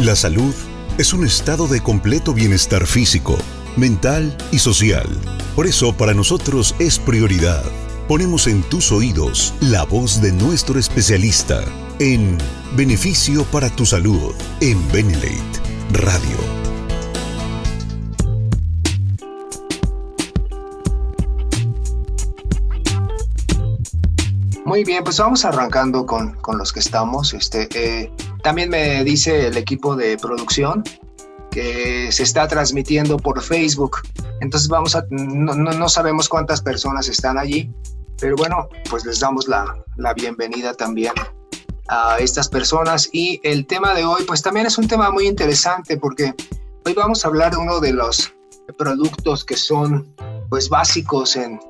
La salud es un estado de completo bienestar físico, mental y social. Por eso para nosotros es prioridad. Ponemos en tus oídos la voz de nuestro especialista en Beneficio para tu Salud en Benelate Radio. Muy bien, pues vamos arrancando con, con los que estamos. Este, eh, también me dice el equipo de producción que se está transmitiendo por Facebook. Entonces vamos a, no, no, sabemos cuántas personas están allí, pero bueno, pues les damos la, la bienvenida también a estas personas. Y el tema de hoy, pues también es un tema muy interesante porque hoy vamos a hablar de uno de los productos que son pues básicos en,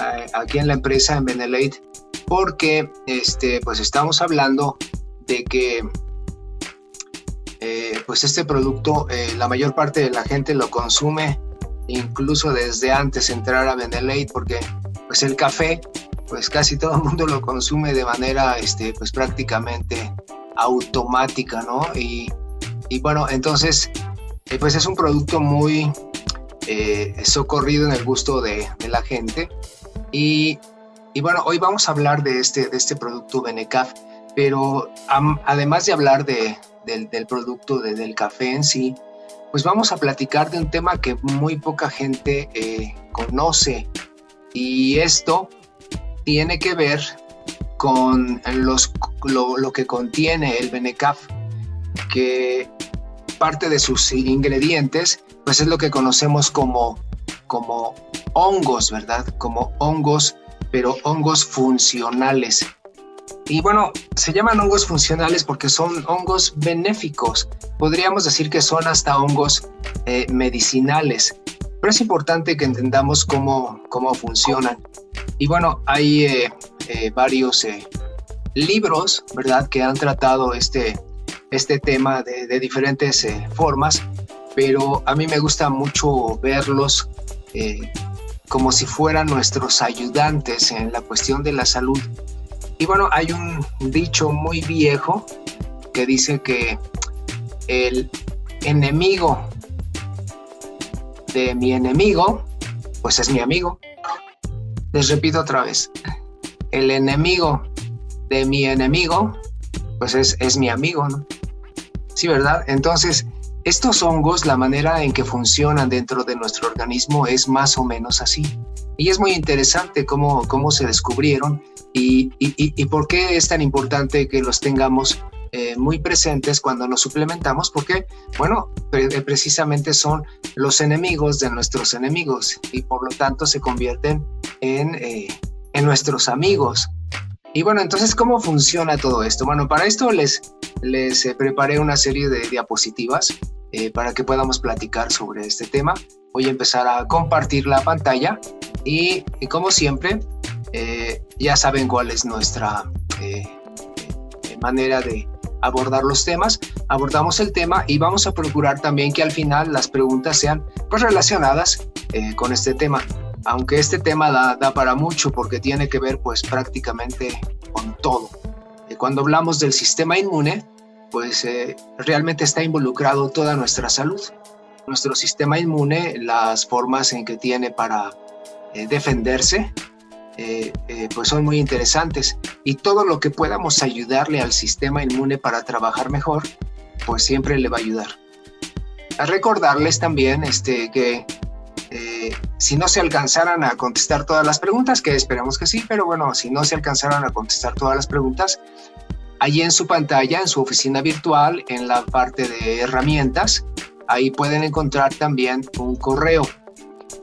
eh, aquí en la empresa en Benelate porque este, pues estamos hablando de que eh, pues este producto eh, la mayor parte de la gente lo consume incluso desde antes de entrar a Benelate porque pues el café pues casi todo el mundo lo consume de manera este, pues prácticamente automática, ¿no? Y, y bueno, entonces eh, pues es un producto muy socorrido en el gusto de, de la gente y y bueno, hoy vamos a hablar de este, de este producto Benecaf, pero además de hablar de, del, producto del café en sí, pues vamos a platicar de un tema que muy poca gente eh, conoce. Y esto tiene que ver con los, lo, que contiene el Benecaf, que parte de sus ingredientes, pues es lo que conocemos como, como hongos, ¿verdad? Como hongos pero hongos funcionales. Y bueno, se llaman hongos funcionales porque son hongos benéficos. Podríamos decir que son hasta hongos eh, medicinales. Pero es importante que entendamos cómo, cómo funcionan. Y bueno, hay eh, eh, varios libros, ¿verdad?, que han tratado este, este tema de, de diferentes formas. Pero a mí me gusta mucho verlos como si fueran nuestros ayudantes en la cuestión de la salud. Y bueno, hay un dicho muy viejo que dice que el enemigo de mi enemigo, pues es mi amigo. Les repito otra vez, el enemigo de mi enemigo, pues es, es mi amigo, ¿no? Sí, ¿verdad? Entonces, estos hongos, la manera en que funcionan dentro de nuestro organismo es más o menos así. Y es muy interesante cómo, cómo se descubrieron y, y, por qué es tan importante que los tengamos eh, muy presentes cuando nos suplementamos, porque, bueno, precisamente son los enemigos de nuestros enemigos y por lo tanto se convierten en, eh, en nuestros amigos. Y bueno, entonces, ¿cómo funciona todo esto? Bueno, para esto les, les eh, preparé una serie de diapositivas eh, para que podamos platicar sobre este tema. Voy a empezar a compartir la pantalla y, como siempre, eh, ya saben cuál es nuestra manera de abordar los temas. Abordamos el tema y vamos a procurar también que al final las preguntas sean pues, relacionadas con este tema aunque este tema da, para mucho porque tiene que ver pues prácticamente con todo. Cuando hablamos del sistema inmune, pues eh, realmente está involucrado toda nuestra salud. Nuestro sistema inmune, las formas en que tiene para eh, defenderse, eh, pues son muy interesantes. Y todo lo que podamos ayudarle al sistema inmune para trabajar mejor, pues siempre le va a ayudar. A recordarles también este, que eh, si no se alcanzaran a contestar todas las preguntas, que esperamos que sí, pero bueno, si no se alcanzaran a contestar todas las preguntas, allí en su pantalla, en su oficina virtual, en la parte de herramientas, ahí pueden encontrar también un correo,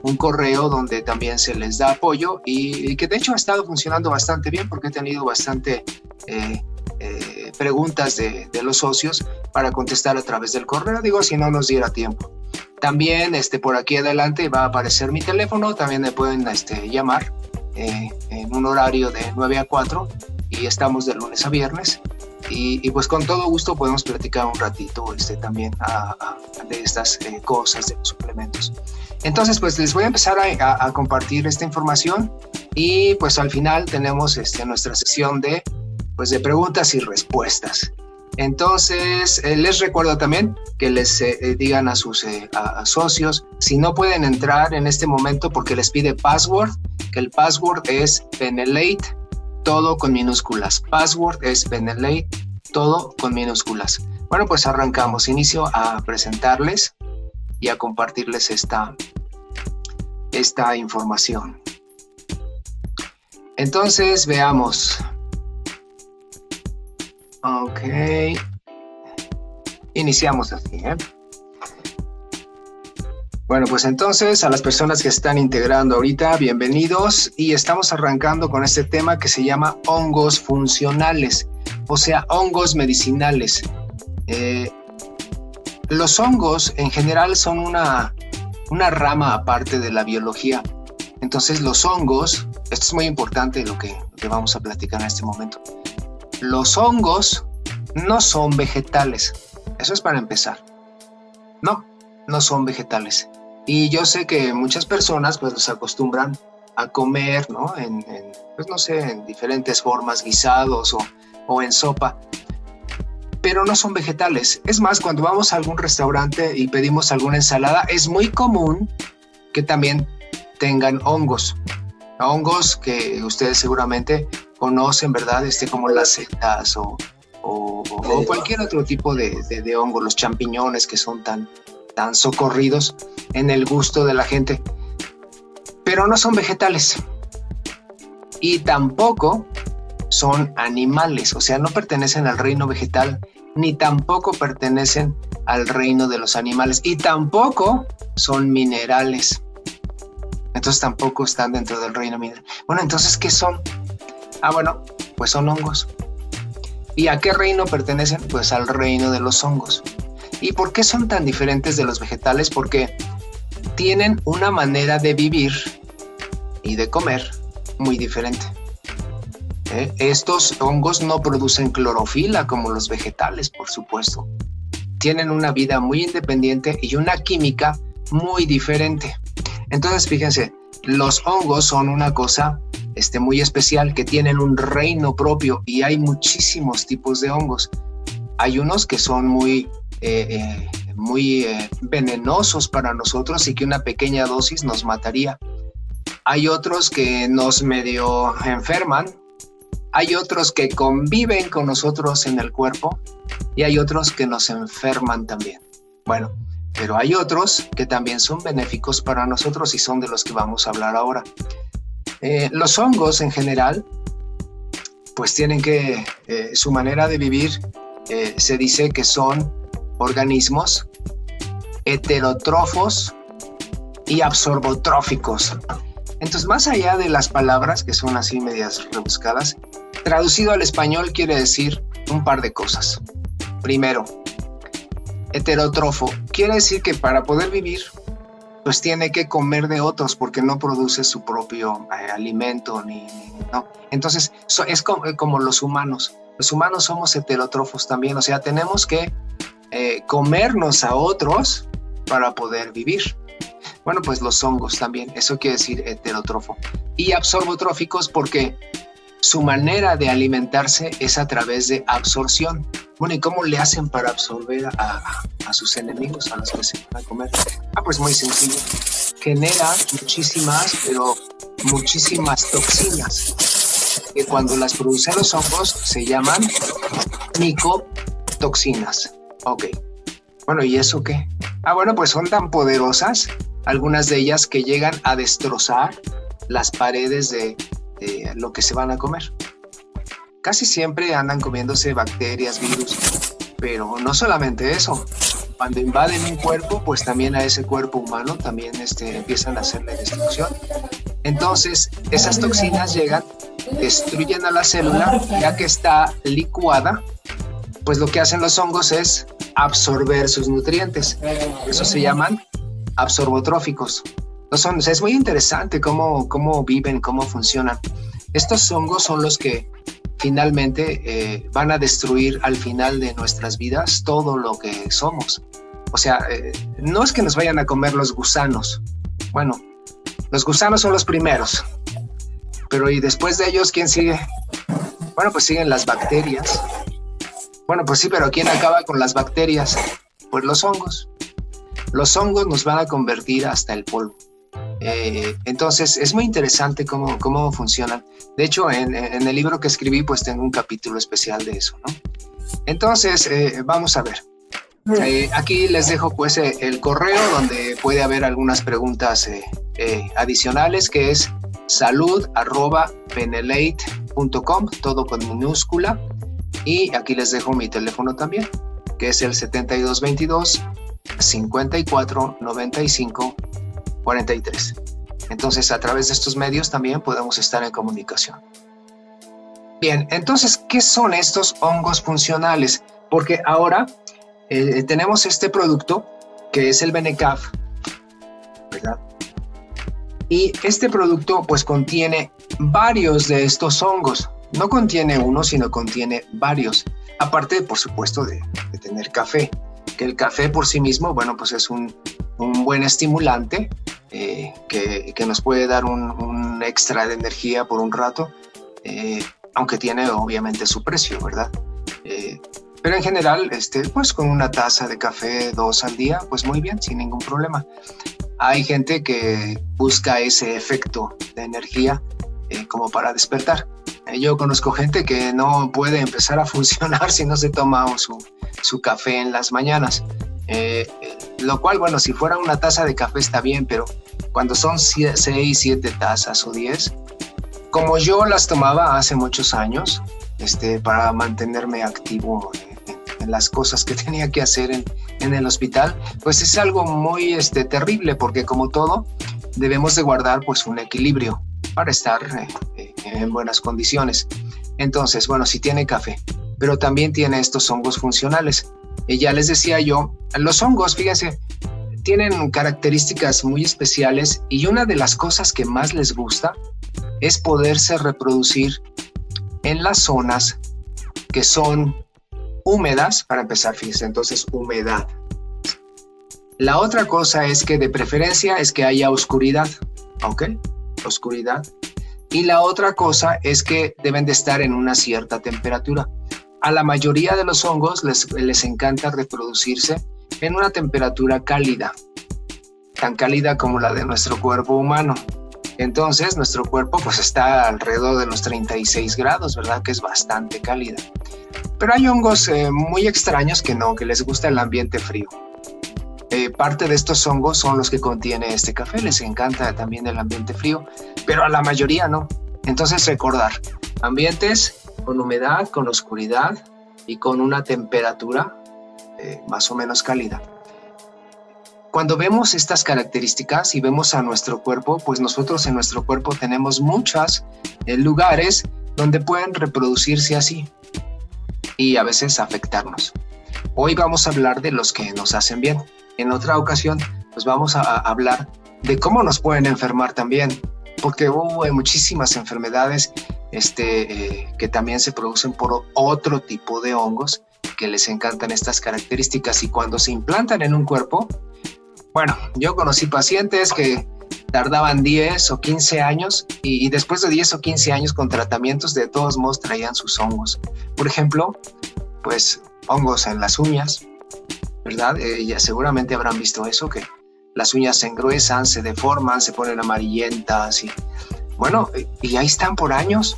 un correo donde también se les da apoyo y, que de hecho ha estado funcionando bastante bien porque he tenido bastante eh, eh, preguntas de, los socios para contestar a través del correo, digo, si no nos diera tiempo. También este, por aquí adelante va a aparecer mi teléfono, también me pueden este, llamar eh, en un horario de 9 a 4 y estamos de lunes a viernes. Y, pues con todo gusto podemos platicar un ratito este, también de estas eh, cosas, de los suplementos. Entonces pues les voy a empezar a, compartir esta información y pues al final tenemos este, nuestra sesión de, pues, de preguntas y respuestas. Entonces, eh, les recuerdo también que les eh, eh, digan a sus socios si no pueden entrar en este momento porque les pide password, que el password es Benelate, todo con minúsculas. Password es Benelate, todo con minúsculas. Bueno, pues arrancamos. Inicio a presentarles y a compartirles esta, esta información. Entonces, veamos. Ok. Iniciamos así, ¿eh? Bueno, pues entonces a las personas que están integrando ahorita, bienvenidos y estamos arrancando con este tema que se llama hongos funcionales, o sea, hongos medicinales. Eh, los hongos en general son una, una rama aparte de la biología. Entonces los hongos, esto es muy importante lo que, lo que vamos a platicar en este momento, los hongos no son vegetales. Eso es para empezar. No, no son vegetales. Y yo sé que muchas personas pues los acostumbran a comer, ¿no? En, pues no sé, en diferentes formas, guisados o, o en sopa. Pero no son vegetales. Es más, cuando vamos a algún restaurante y pedimos alguna ensalada, es muy común que también tengan hongos. Hongos que ustedes seguramente conocen, ¿verdad? Este, como las setas o, cualquier otro tipo de, de, hongo, los champiñones que son tan, tan socorridos en el gusto de la gente. Pero no son vegetales. Y tampoco son animales, o sea, no pertenecen al reino vegetal, ni tampoco pertenecen al reino de los animales, y tampoco son minerales. Entonces tampoco están dentro del reino mineral. Bueno, entonces, ¿qué son? Ah, bueno, pues son hongos. ¿Y a qué reino pertenecen? Pues al reino de los hongos. ¿Y por qué son tan diferentes de los vegetales? Porque tienen una manera de vivir y de comer muy diferente. ¿Eh? Estos hongos no producen clorofila como los vegetales, por supuesto. Tienen una vida muy independiente y una química muy diferente. Entonces, fíjense, los hongos son una cosa este, muy especial que tienen un reino propio y hay muchísimos tipos de hongos. Hay unos que son muy, eh, eh, muy venenosos para nosotros y que una pequeña dosis nos mataría. Hay otros que nos medio enferman. Hay otros que conviven con nosotros en el cuerpo y hay otros que nos enferman también. Bueno, pero hay otros que también son benéficos para nosotros y son de los que vamos a hablar ahora. Eh, los hongos en general, pues tienen que, eh, su manera de vivir, eh, se dice que son organismos heterotrofos y absorbotróficos. Entonces, más allá de las palabras que son así medias rebuscadas, traducido al español quiere decir un par de cosas. Primero, heterotrofo quiere decir que para poder vivir pues tiene que comer de otros porque no produce su propio eh, alimento ni, no. Entonces es como, los humanos. Los humanos somos heterótrofos también, o sea, tenemos que eh, comernos a otros para poder vivir. Bueno, pues los hongos también, eso quiere decir heterótrofo. Y absorbotróficos porque su manera de alimentarse es a través de absorción. Bueno, ¿y cómo le hacen para absorber a, sus enemigos, a los que se van a comer? Ah, pues muy sencillo. Genera muchísimas, pero muchísimas toxinas, que cuando las producen los hongos se llaman micotoxinas. Ok. Bueno, ¿y eso qué? Ah, bueno, pues son tan poderosas, algunas de ellas que llegan a destrozar las paredes de lo que se van a comer. Casi siempre andan comiéndose bacterias, virus, pero no solamente eso. Cuando invaden un cuerpo, pues también a ese cuerpo humano también este, empiezan a hacerle destrucción. Entonces, esas toxinas llegan, destruyen a la célula, ya que está licuada, pues lo que hacen los hongos es absorber sus nutrientes. Eso se llaman absorbotróficos son, es muy interesante cómo, cómo viven, cómo funcionan. Estos hongos son los que finalmente eh, van a destruir al final de nuestras vidas todo lo que somos. O sea, eh, no es que nos vayan a comer los gusanos. Bueno, los gusanos son los primeros. Pero y después de ellos, ¿quién sigue? Bueno, pues siguen las bacterias. Bueno, pues sí, pero ¿quién acaba con las bacterias? Pues los hongos. Los hongos nos van a convertir hasta el polvo. Eh, entonces, es muy interesante cómo, cómo funcionan. De hecho, en, el libro que escribí, pues tengo un capítulo especial de eso, ¿no? Entonces, eh, vamos a ver. Eh, aquí les dejo pues el correo donde puede haber algunas preguntas adicionales, que es salud todo con minúscula. Y aquí les dejo mi teléfono también, que es el 7222 54 95 43. Entonces, a través de estos medios también podemos estar en comunicación. Bien, entonces, ¿qué son estos hongos funcionales? Porque ahora eh, tenemos este producto que es el Benecaf, ¿verdad? Y este producto pues contiene varios de estos hongos. No contiene uno, sino contiene varios. Aparte, por supuesto, de, de tener café. Que el café por sí mismo, bueno, pues es un, un buen estimulante eh, que, que, nos puede dar un, extra de energía por un rato, eh, aunque tiene obviamente su precio, ¿verdad? Eh, pero en general, este, pues con una taza de café dos al día, pues muy bien, sin ningún problema. Hay gente que busca ese efecto de energía como para despertar. Yo conozco gente que no puede empezar a funcionar si no se toma su, su café en las mañanas. Eh, lo cual, bueno, si fuera una taza de café está bien, pero cuando son 6, 7 tazas o 10, como yo las tomaba hace muchos años, este, para mantenerme activo en, las cosas que tenía que hacer en, en, el hospital, pues es algo muy este, terrible, porque como todo, debemos de guardar pues un equilibrio para estar eh, en buenas condiciones. Entonces, bueno, si tiene café, pero también tiene estos hongos funcionales. Y ya les decía yo, los hongos, fíjense, tienen características muy especiales y una de las cosas que más les gusta es poderse reproducir en las zonas que son húmedas, para empezar, fíjense, entonces humedad. La otra cosa es que de preferencia es que haya oscuridad, ¿ok? Oscuridad. Y la otra cosa es que deben de estar en una cierta temperatura a la mayoría de los hongos les, les encanta reproducirse en una temperatura cálida, tan cálida como la de nuestro cuerpo humano. Entonces, nuestro cuerpo pues está alrededor de los 36 grados, ¿verdad? Que es bastante cálida. Pero hay hongos eh, muy extraños que no, que les gusta el ambiente frío. Eh, parte de estos hongos son los que contiene este café, les encanta también el ambiente frío, pero a la mayoría no. Entonces recordar, ambientes con humedad, con oscuridad y con una temperatura eh, más o menos cálida. Cuando vemos estas características y vemos a nuestro cuerpo, pues nosotros en nuestro cuerpo tenemos muchos eh, lugares donde pueden reproducirse así y a veces afectarnos. Hoy vamos a hablar de los que nos hacen bien. En otra ocasión, pues vamos a, hablar de cómo nos pueden enfermar también, porque hubo muchísimas enfermedades este, eh, que también se producen por otro tipo de hongos que les encantan estas características y cuando se implantan en un cuerpo, bueno, yo conocí pacientes que tardaban 10 o 15 años y, después de 10 o 15 años con tratamientos de todos modos traían sus hongos. Por ejemplo, pues hongos en las uñas, ¿verdad? Eh, ya seguramente habrán visto eso, que las uñas se engruesan, se deforman, se ponen amarillentas y bueno, y ahí están por años.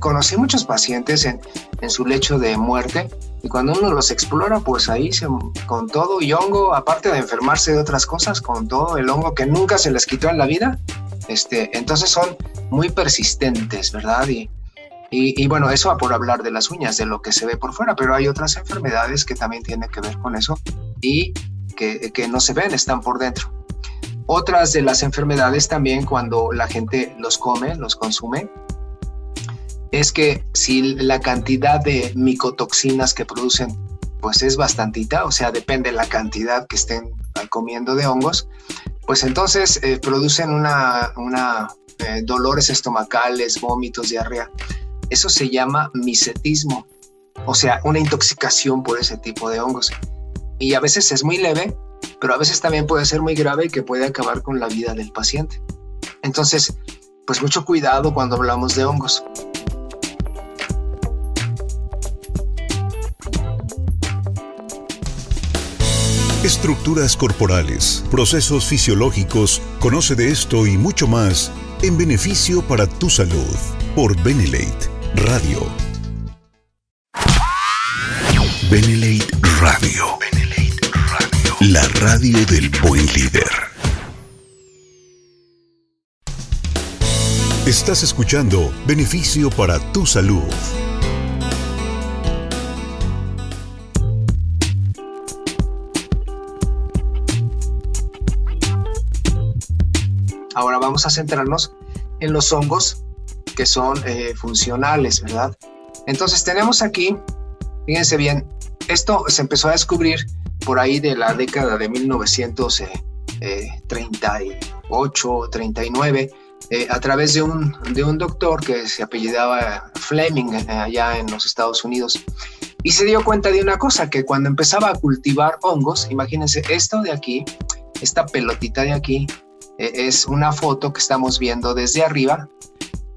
Conocí muchos pacientes en, en su lecho de muerte y cuando uno los explora, pues ahí se, con todo y hongo, aparte de enfermarse de otras cosas, con todo el hongo que nunca se les quitó en la vida, este, entonces son muy persistentes, ¿verdad? Y, y, y, bueno, eso va por hablar de las uñas, de lo que se ve por fuera, pero hay otras enfermedades que también tienen que ver con eso y que, que no se ven, están por dentro. Otras de las enfermedades también cuando la gente los come, los consume, es que si la cantidad de micotoxinas que producen pues es bastantita, o sea, depende de la cantidad que estén comiendo de hongos, pues entonces eh, producen una, una eh, dolores estomacales, vómitos, diarrea. Eso se llama misetismo, o sea, una intoxicación por ese tipo de hongos. Y a veces es muy leve, pero a veces también puede ser muy grave y que puede acabar con la vida del paciente. Entonces, pues mucho cuidado cuando hablamos de hongos. estructuras corporales, procesos fisiológicos. Conoce de esto y mucho más en beneficio para tu salud por Benelate Radio. Benelate Radio. Benelate Radio. La radio del buen líder. Estás escuchando Beneficio para tu salud. Ahora vamos a centrarnos en los hongos que son eh, funcionales, ¿verdad? Entonces tenemos aquí, fíjense bien, esto se empezó a descubrir por ahí de la década de 1938, 39, eh, a través de un, de un doctor que se apellidaba Fleming eh, allá en los Estados Unidos. Y se dio cuenta de una cosa, que cuando empezaba a cultivar hongos, imagínense esto de aquí, esta pelotita de aquí, e, es una foto que estamos viendo desde arriba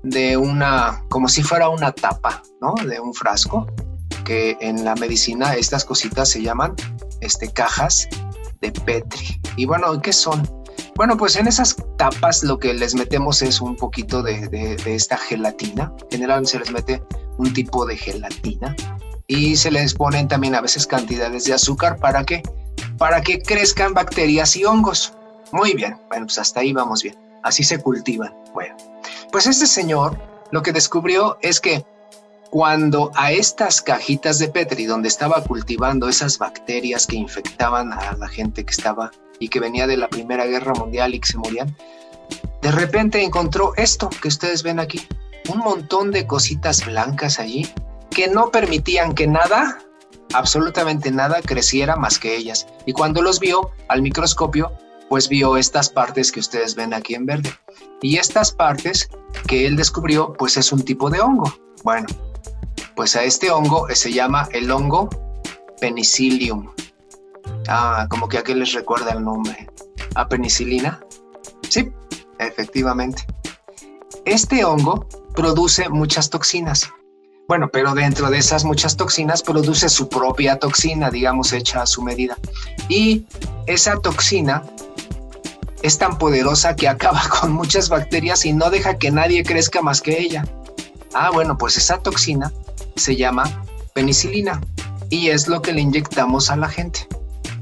de una, como si fuera una tapa, ¿no? De un frasco, que en la medicina estas cositas se llaman este, cajas de Petri. Y bueno, ¿qué son? Bueno, pues en esas tapas lo que les metemos es un poquito de, de, esta gelatina. Generalmente se les mete un tipo de gelatina y se les ponen también a veces cantidades de azúcar para que, para que crezcan bacterias y hongos. Muy bien, bueno, pues hasta ahí vamos bien. Así se cultivan. Bueno, pues este señor lo que descubrió es que cuando a estas cajitas de Petri, donde estaba cultivando esas bacterias que infectaban a la gente que estaba y que venía de la Primera Guerra Mundial y que se morían, de repente encontró esto que ustedes ven aquí, un montón de cositas blancas allí que no permitían que nada, absolutamente nada, creciera más que ellas. Y cuando los vio al microscopio, pues vio estas partes que ustedes ven aquí en verde. Y estas partes que él descubrió, pues es un tipo de hongo. Bueno, pues a este hongo se llama el hongo penicillium. Ah, como que aquí les recuerda el nombre. ¿A penicilina? Sí, efectivamente. Este hongo produce muchas toxinas. Bueno, pero dentro de esas muchas toxinas produce su propia toxina, digamos, hecha a su medida. Y esa toxina es tan poderosa que acaba con muchas bacterias y no deja que nadie crezca más que ella. Ah, bueno, pues esa toxina se llama penicilina y es lo que le inyectamos a la gente.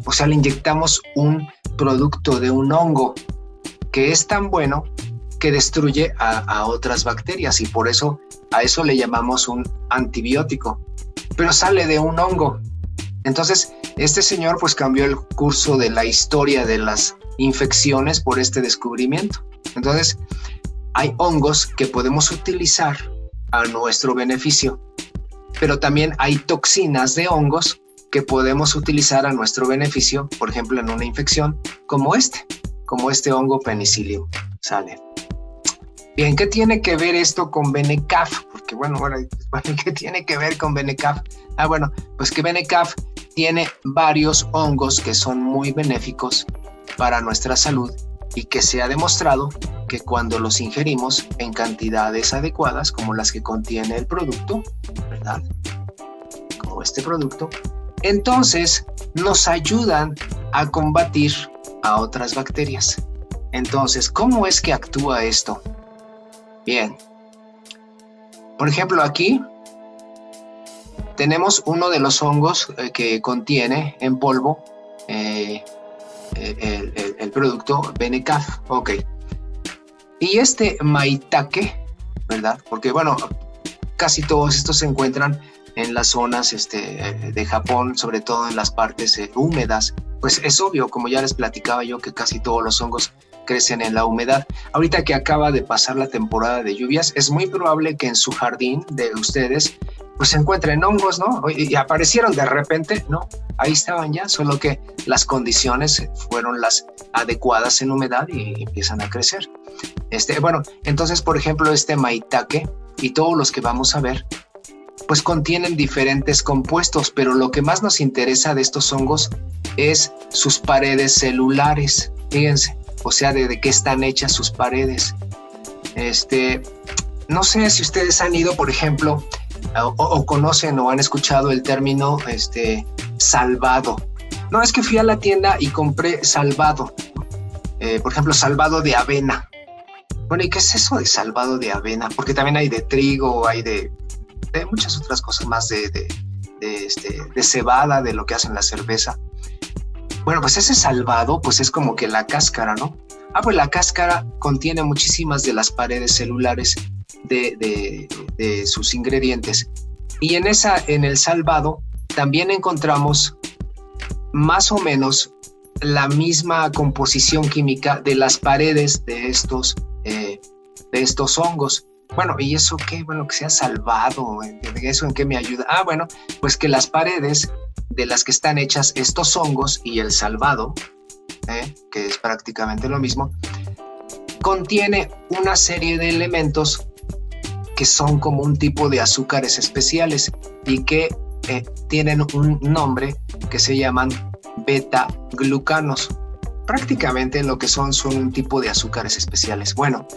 O sea, le inyectamos un producto de un hongo que es tan bueno que destruye a, otras bacterias y por eso a eso le llamamos un antibiótico. Pero sale de un hongo. Entonces, este señor pues cambió el curso de la historia de las infecciones por este descubrimiento. Entonces, hay hongos que podemos utilizar a nuestro beneficio, pero también hay toxinas de hongos que podemos utilizar a nuestro beneficio, por ejemplo, en una infección como este, como este hongo penicillium. Sale. Bien, ¿qué tiene que ver esto con Benecaf? Porque bueno, bueno, ¿qué tiene que ver con Benecaf? Ah, bueno, pues que Benecaf tiene varios hongos que son muy benéficos para nuestra salud y que se ha demostrado que cuando los ingerimos en cantidades adecuadas, como las que contiene el producto, ¿verdad? Como este producto, entonces nos ayudan a combatir a otras bacterias. Entonces, ¿cómo es que actúa esto? Bien. Por ejemplo, aquí tenemos uno de los hongos eh, que contiene en polvo eh, el, producto Benecaf. Ok. Y este maitake, ¿verdad? Porque, bueno, casi todos estos se encuentran en las zonas este, de Japón, sobre todo en las partes eh, húmedas. Pues es obvio, como ya les platicaba yo, que casi todos los hongos crecen en la humedad. Ahorita que acaba de pasar la temporada de lluvias, es muy probable que en su jardín de ustedes pues se encuentren hongos, ¿no? Y aparecieron de repente, ¿no? Ahí estaban ya, solo que las condiciones fueron las adecuadas en humedad y empiezan a crecer. Este, bueno, entonces, por ejemplo, este maitake y todos los que vamos a ver, pues contienen diferentes compuestos, pero lo que más nos interesa de estos hongos es sus paredes celulares, fíjense, o sea, de, de qué están hechas sus paredes. Este, no sé si ustedes han ido, por ejemplo, o, conocen o han escuchado el término este, salvado. No, es que fui a la tienda y compré salvado. Eh, por ejemplo, salvado de avena. Bueno, ¿y qué es eso de salvado de avena? Porque también hay de trigo, hay de, muchas otras cosas más de, de, este, de cebada, de lo que hacen la cerveza. Bueno, pues ese salvado, pues es como que la cáscara, ¿no? Ah, pues la cáscara contiene muchísimas de las paredes celulares de, de, sus ingredientes. Y en, esa, en el salvado también encontramos más o menos la misma composición química de las paredes de estos, eh, de estos hongos. Bueno, ¿y eso qué? Bueno, que se ha salvado, ¿eso en qué me ayuda? Ah, bueno, pues que las paredes de las que están hechas estos hongos y el salvado, ¿eh? que es prácticamente lo mismo, contiene una serie de elementos que son como un tipo de azúcares especiales y que eh, tienen un nombre que se llaman beta-glucanos. Prácticamente lo que son son un tipo de azúcares especiales. Bueno,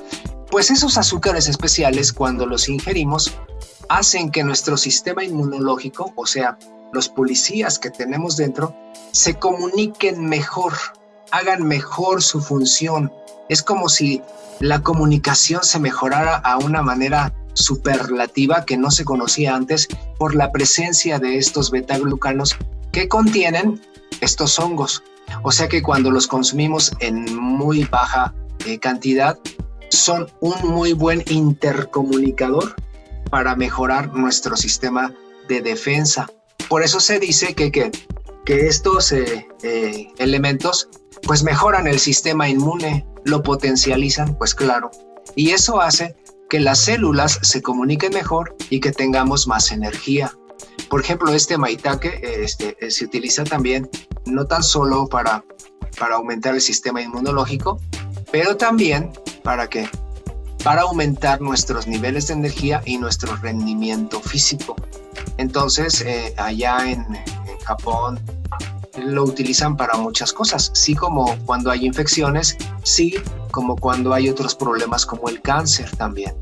pues esos azúcares especiales cuando los ingerimos hacen que nuestro sistema inmunológico, o sea, los policías que tenemos dentro, se comuniquen mejor, hagan mejor su función. Es como si la comunicación se mejorara a una manera superlativa que no se conocía antes por la presencia de estos betaglucanos que contienen estos hongos. O sea que cuando los consumimos en muy baja eh, cantidad, son un muy buen intercomunicador para mejorar nuestro sistema de defensa. Por eso se dice que, que, estos eh, eh, elementos pues mejoran el sistema inmune, lo potencializan, pues claro. Y eso hace que las células se comuniquen mejor y que tengamos más energía. Por ejemplo, este maitake este, se utiliza también no tan solo para, para aumentar el sistema inmunológico, pero también para que para aumentar nuestros niveles de energía y nuestro rendimiento físico. Entonces, eh, allá en, Japón lo utilizan para muchas cosas, sí como cuando hay infecciones, sí como cuando hay otros problemas como el cáncer también.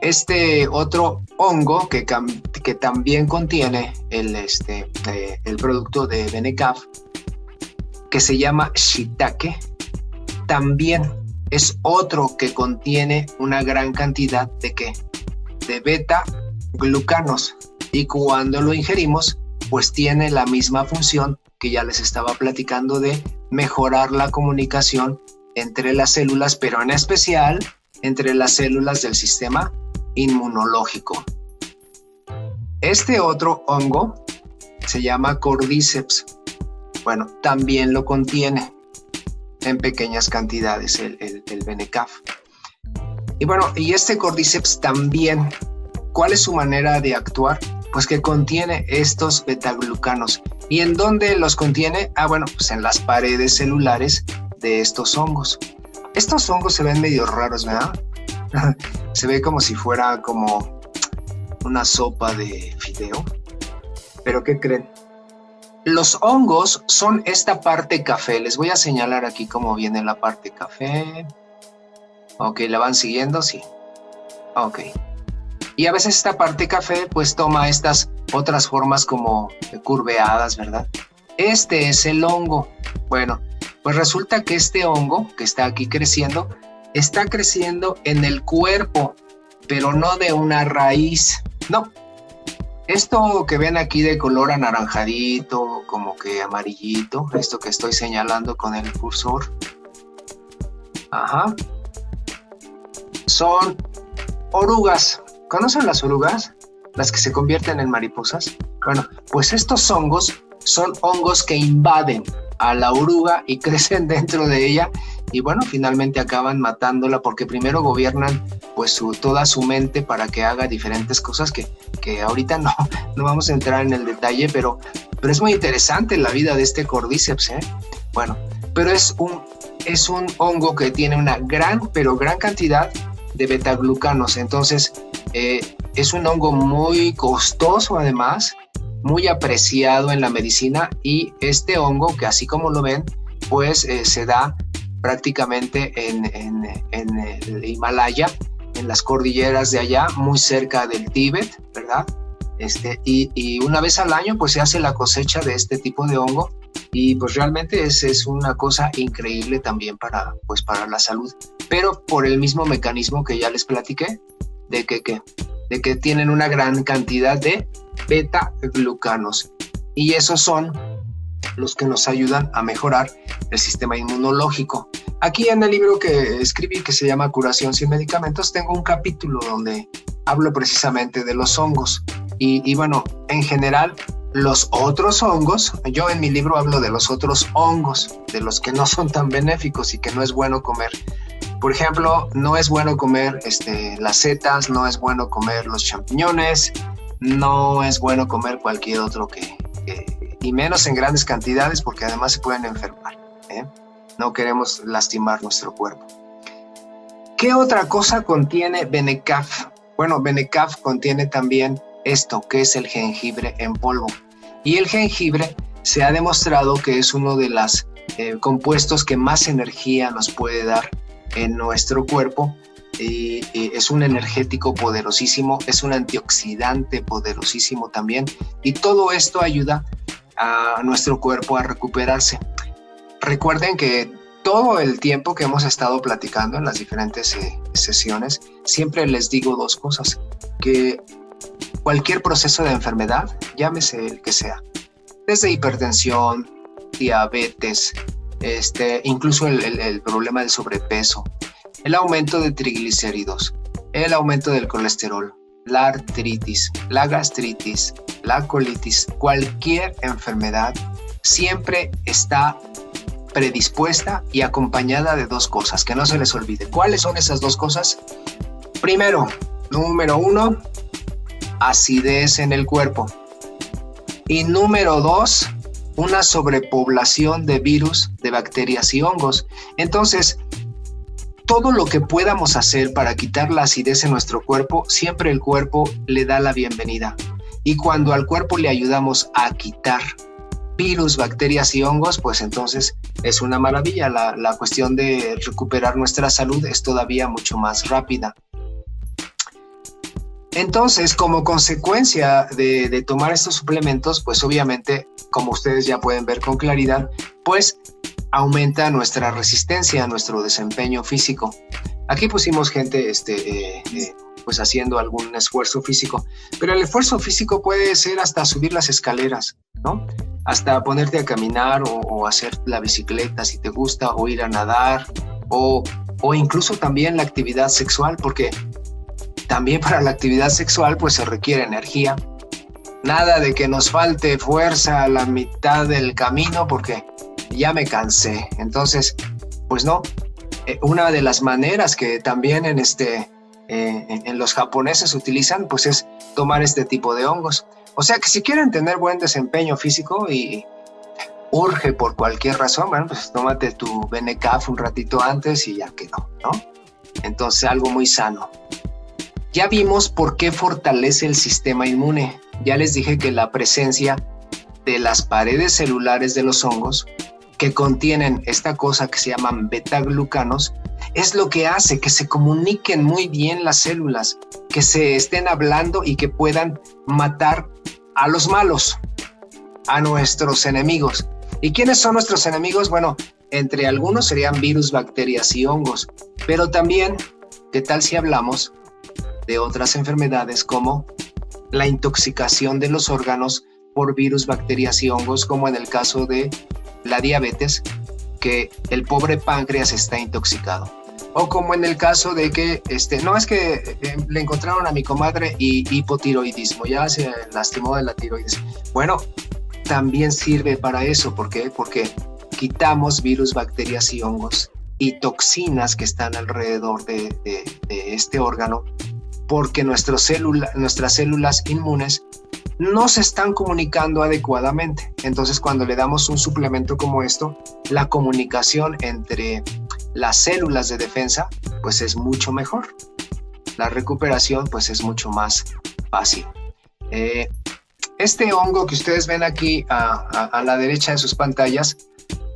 Este otro hongo que, que también contiene el, este, eh, el producto de Benecaf, que se llama shiitake, también es otro que contiene una gran cantidad de qué? De beta glucanos. Y cuando lo ingerimos, pues tiene la misma función que ya les estaba platicando de mejorar la comunicación entre las células, pero en especial entre las células del sistema inmunológico. Este otro hongo se llama Cordyceps. Bueno, también lo contiene en pequeñas cantidades el, el, Benecaf. Y bueno, y este Cordyceps también, ¿cuál es su manera de actuar? Pues que contiene estos betaglucanos. ¿Y en dónde los contiene? Ah, bueno, pues en las paredes celulares de estos hongos. Estos hongos se ven medio raros, ¿verdad? se ve como si fuera como una sopa de fideo. Pero ¿qué creen? Los hongos son esta parte café. Les voy a señalar aquí cómo viene la parte café. Ok, ¿la van siguiendo? Sí. Ok. Y a veces esta parte café pues toma estas otras formas como curveadas, ¿verdad? Este es el hongo. Bueno, pues resulta que este hongo que está aquí creciendo está creciendo en el cuerpo, pero no de una raíz. No. Esto que ven aquí de color anaranjadito, como que amarillito, esto que estoy señalando con el cursor. Ajá. Son orugas. ¿Conocen las orugas? Las que se convierten en mariposas. Bueno, pues estos hongos son hongos que invaden a la oruga y crecen dentro de ella y bueno, finalmente acaban matándola porque primero gobiernan pues su, toda su mente para que haga diferentes cosas que, que ahorita no, no vamos a entrar en el detalle, pero, pero es muy interesante la vida de este Cordyceps, ¿eh? Bueno, pero es un, es un hongo que tiene una gran, pero gran cantidad de betaglucanos, entonces eh, es un hongo muy costoso además, muy apreciado en la medicina y este hongo que así como lo ven, pues eh, se da prácticamente en, el Himalaya, en las cordilleras de allá, muy cerca del Tíbet, ¿verdad? Este, y, una vez al año pues se hace la cosecha de este tipo de hongo y pues realmente es, es una cosa increíble también para, pues para la salud, pero por el mismo mecanismo que ya les platiqué, de que, que, de que tienen una gran cantidad de beta-glucanos. Y esos son los que nos ayudan a mejorar el sistema inmunológico. Aquí en el libro que escribí que se llama Curación sin medicamentos tengo un capítulo donde hablo precisamente de los hongos. Y, bueno, en general, los otros hongos, yo en mi libro hablo de los otros hongos, de los que no son tan benéficos y que no es bueno comer. Por ejemplo, no es bueno comer este, las setas, no es bueno comer los champiñones, no es bueno comer cualquier otro que, y menos en grandes cantidades porque además se pueden enfermar. ¿eh? No queremos lastimar nuestro cuerpo. ¿Qué otra cosa contiene Benecaf? Bueno, Benecaf contiene también esto, que es el jengibre en polvo. Y el jengibre se ha demostrado que es uno de los eh, compuestos que más energía nos puede dar en nuestro cuerpo. Y, es un energético poderosísimo, es un antioxidante poderosísimo también. Y todo esto ayuda a nuestro cuerpo a recuperarse. Recuerden que todo el tiempo que hemos estado platicando en las diferentes eh, sesiones, siempre les digo dos cosas, que cualquier proceso de enfermedad, llámese el que sea, desde hipertensión, diabetes, este, incluso el, problema del sobrepeso, el aumento de triglicéridos, el aumento del colesterol, la artritis, la gastritis, la colitis, cualquier enfermedad siempre está predispuesta y acompañada de dos cosas, que no se les olvide. ¿Cuáles son esas dos cosas? Primero, número uno, acidez en el cuerpo. Y número dos, una sobrepoblación de virus, de bacterias y hongos. Entonces, todo lo que podamos hacer para quitar la acidez en nuestro cuerpo, siempre el cuerpo le da la bienvenida. Y cuando al cuerpo le ayudamos a quitar virus, bacterias y hongos, pues entonces es una maravilla. La, la cuestión de recuperar nuestra salud es todavía mucho más rápida. Entonces, como consecuencia de, tomar estos suplementos, pues obviamente, como ustedes ya pueden ver con claridad, pues aumenta nuestra resistencia, nuestro desempeño físico. Aquí pusimos gente, este, eh, eh, pues haciendo algún esfuerzo físico, pero el esfuerzo físico puede ser hasta subir las escaleras, ¿no? Hasta ponerte a caminar o, hacer la bicicleta si te gusta, o ir a nadar, o, o incluso también la actividad sexual, porque también para la actividad sexual pues se requiere energía. Nada de que nos falte fuerza a la mitad del camino porque ya me cansé. Entonces, pues no. Eh, una de las maneras que también en, este, eh, en los japoneses utilizan pues es tomar este tipo de hongos. O sea que si quieren tener buen desempeño físico y urge por cualquier razón, bueno, pues tómate tu Benecaf un ratito antes y ya quedó, ¿no? Entonces algo muy sano. Ya vimos por qué fortalece el sistema inmune. Ya les dije que la presencia de las paredes celulares de los hongos que contienen esta cosa que se llaman beta-glucanos es lo que hace que se comuniquen muy bien las células, que se estén hablando y que puedan matar a los malos, a nuestros enemigos. ¿Y quiénes son nuestros enemigos? Bueno, entre algunos serían virus, bacterias y hongos, pero también, ¿qué tal si hablamos de otras enfermedades como la intoxicación de los órganos por virus, bacterias y hongos, como en el caso de la diabetes, que el pobre páncreas está intoxicado. O como en el caso de que, este, no es que eh, le encontraron a mi comadre hipotiroidismo, ya se lastimó de la tiroides. Bueno, también sirve para eso. ¿Por qué? Porque quitamos virus, bacterias y hongos y toxinas que están alrededor de, de este órgano porque nuestras células inmunes no se están comunicando adecuadamente. Entonces, cuando le damos un suplemento como esto, la comunicación entre las células de defensa, pues es mucho mejor. La recuperación, pues es mucho más fácil. Eh, este hongo que ustedes ven aquí a la derecha de sus pantallas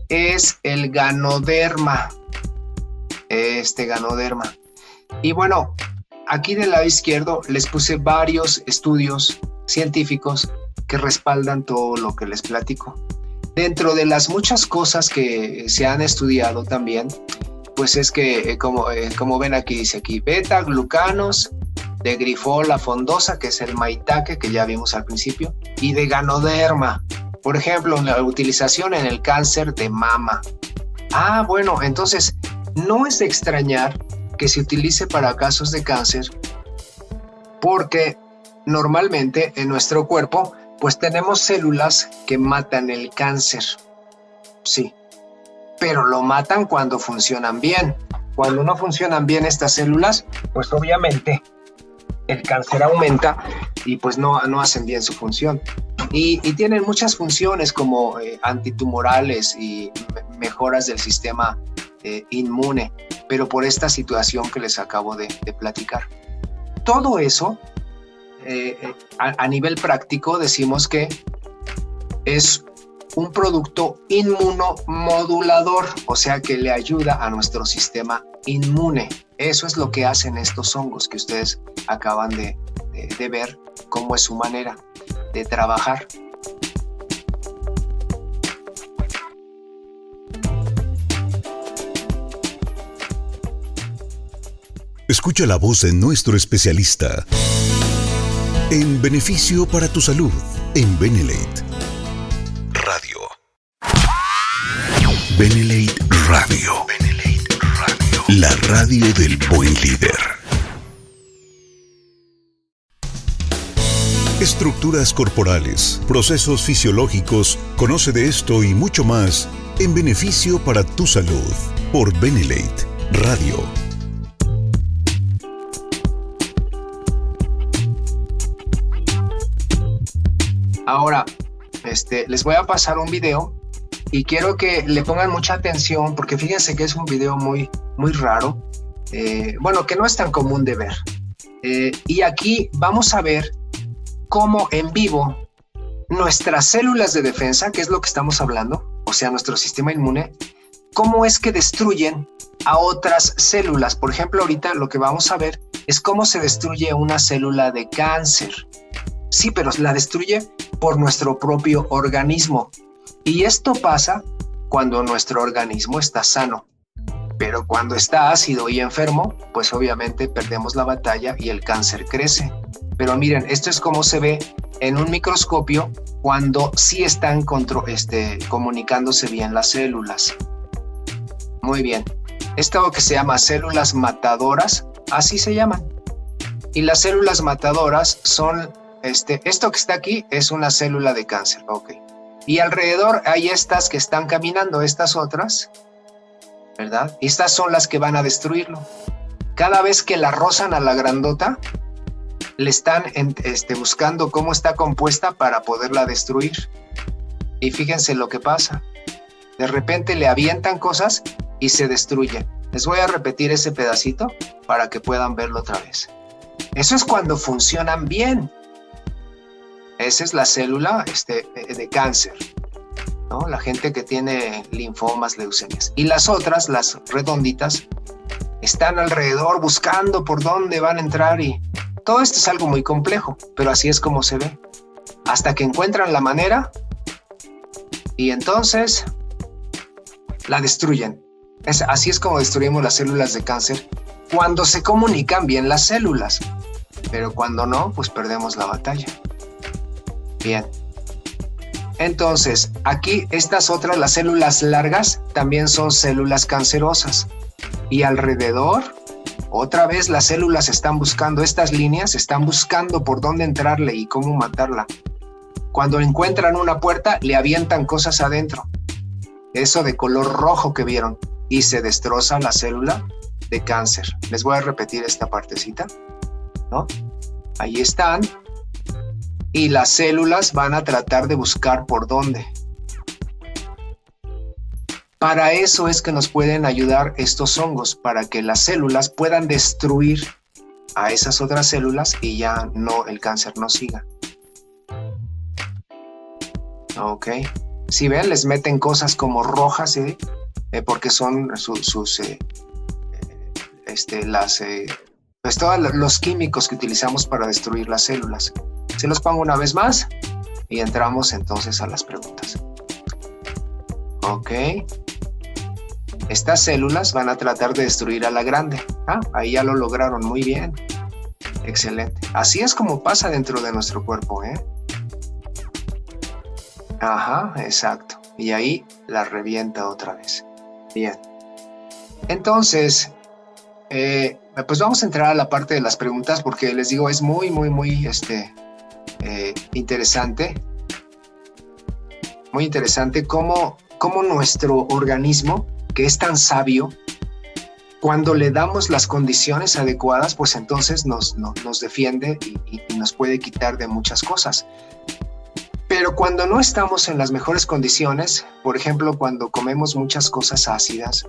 es el ganoderma. Este ganoderma. Y bueno, Aquí del lado izquierdo les puse varios estudios científicos que respaldan todo lo que les platico. Dentro de las muchas cosas que se han estudiado también, pues es que, eh, como, eh, como ven aquí, dice aquí, beta-glucanos de grifola fondosa, que es el maitake que ya vimos al principio, y de ganoderma, por ejemplo, la utilización en el cáncer de mama. Ah, bueno, entonces no es de extrañar que se utilice para casos de cáncer, porque normalmente en nuestro cuerpo pues tenemos células que matan el cáncer. Sí, pero lo matan cuando funcionan bien. Cuando no funcionan bien estas células, pues obviamente el cáncer aumenta y pues no, no hacen bien su función. Y, tienen muchas funciones como eh, antitumorales y mejoras del sistema inmune, pero por esta situación que les acabo de platicar. Todo eso eh, eh, a, nivel práctico decimos que es un producto inmunomodulador, o sea que le ayuda a nuestro sistema inmune. Eso es lo que hacen estos hongos que ustedes acaban de, de ver, cómo es su manera de trabajar. Escucha la voz de nuestro especialista en beneficio para tu salud en Benelate Radio. Benelate Radio. Benelate Radio. La radio del buen líder. Estructuras corporales, procesos fisiológicos, conoce de esto y mucho más en beneficio para tu salud por Benelate Radio Ahora, este, les voy a pasar un video y quiero que le pongan mucha atención porque fíjense que es un video muy, muy raro, eh, bueno, que no es tan común de ver. Eh, y aquí vamos a ver cómo en vivo nuestras células de defensa, que es lo que estamos hablando, o sea, nuestro sistema inmune, cómo es que destruyen a otras células. Por ejemplo, ahorita lo que vamos a ver es cómo se destruye una célula de cáncer. Sí, pero la destruye por nuestro propio organismo. Y esto pasa cuando nuestro organismo está sano. Pero cuando está ácido y enfermo, pues obviamente perdemos la batalla y el cáncer crece. Pero miren, esto es como se ve en un microscopio cuando sí están este, comunicándose bien las células. Muy bien. Esto que se llama células matadoras, así se llaman. Y las células matadoras son este, esto que está aquí es una célula de cáncer, ok. Y alrededor hay estas que están caminando, estas otras, ¿verdad? Estas son las que van a destruirlo. Cada vez que la rozan a la grandota, le están este, buscando cómo está compuesta para poderla destruir. Y fíjense lo que pasa. De repente le avientan cosas y se destruye. Les voy a repetir ese pedacito para que puedan verlo otra vez. Eso es cuando funcionan bien. Esa es la célula este, de cáncer. La gente que tiene linfomas, leucemias. Y las otras, las redonditas, están alrededor buscando por dónde van a entrar y todo esto es algo muy complejo, pero así es como se ve. Hasta que encuentran la manera y entonces la destruyen. Es, así es como destruimos las células de cáncer cuando se comunican bien las células, pero cuando no, pues perdemos la batalla. Bien. Entonces, aquí estas otras, las células largas, también son células cancerosas. Y alrededor, otra vez las células están buscando, estas líneas están buscando por dónde entrarle y cómo matarla. Cuando encuentran una puerta, le avientan cosas adentro. Eso de color rojo que vieron. Y se destroza la célula de cáncer. Les voy a repetir esta partecita. ¿no? Ahí están y las células van a tratar de buscar por dónde. Para eso es que nos pueden ayudar estos hongos, para que las células puedan destruir a esas otras células y ya no el cáncer no siga. Ok. Si ven, les meten cosas como rojas, ¿eh? Eh, porque son sus, eh, este, las, pues todos los químicos que utilizamos para destruir las células Se los pongo una vez más y entramos entonces a las preguntas. Ok. Estas células van a tratar de destruir a la grande. Ah, ahí ya lo lograron muy bien. Excelente. Así es como pasa dentro de nuestro cuerpo, ¿eh? Ajá, exacto. Y ahí la revienta otra vez. Bien. Entonces, eh, pues vamos a entrar a la parte de las preguntas porque les digo, es muy, muy, muy este, eh, interesante. Muy interesante cómo, cómo nuestro organismo, que es tan sabio, cuando le damos las condiciones adecuadas, pues entonces nos, nos defiende y, nos puede quitar de muchas cosas. Pero cuando no estamos en las mejores condiciones, por ejemplo, cuando comemos muchas cosas ácidas,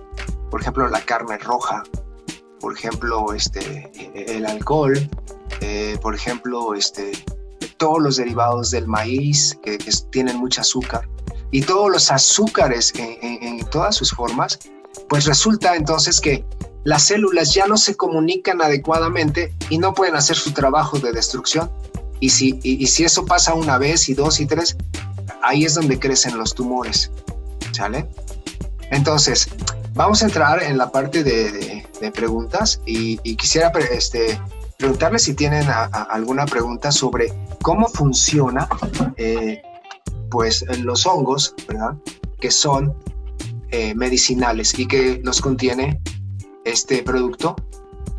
por ejemplo, la carne roja, por ejemplo, este, el alcohol, eh, por ejemplo, este, todos los derivados del maíz que, tienen mucho azúcar y todos los azúcares en, todas sus formas, pues resulta entonces que las células ya no se comunican adecuadamente y no pueden hacer su trabajo de destrucción. Y si, y si eso pasa una vez y dos y tres, ahí es donde crecen los tumores. ¿Sale? Entonces, Vamos a entrar en la parte de, preguntas y, quisiera este, preguntarles si tienen alguna pregunta sobre cómo funciona eh, pues los hongos, ¿verdad? Que son eh, medicinales y que los contiene este producto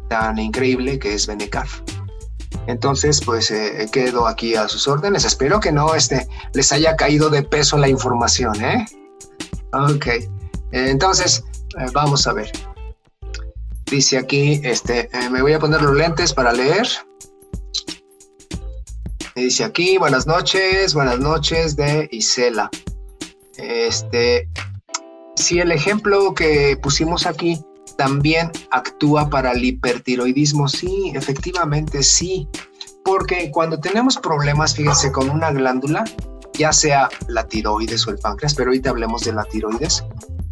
tan increíble que es Benecarf. Entonces, pues eh, quedo aquí a sus órdenes. Espero que no este, les haya caído de peso la información, ¿eh? Ok. Entonces, vamos a ver. Dice aquí, este, me voy a poner los lentes para leer. Dice aquí, buenas noches, buenas noches de Isela. Este, si el ejemplo que pusimos aquí también actúa para el hipertiroidismo, sí, efectivamente sí. Porque cuando tenemos problemas, fíjense, con una glándula, ya sea la tiroides o el páncreas, pero ahorita hablemos de la tiroides,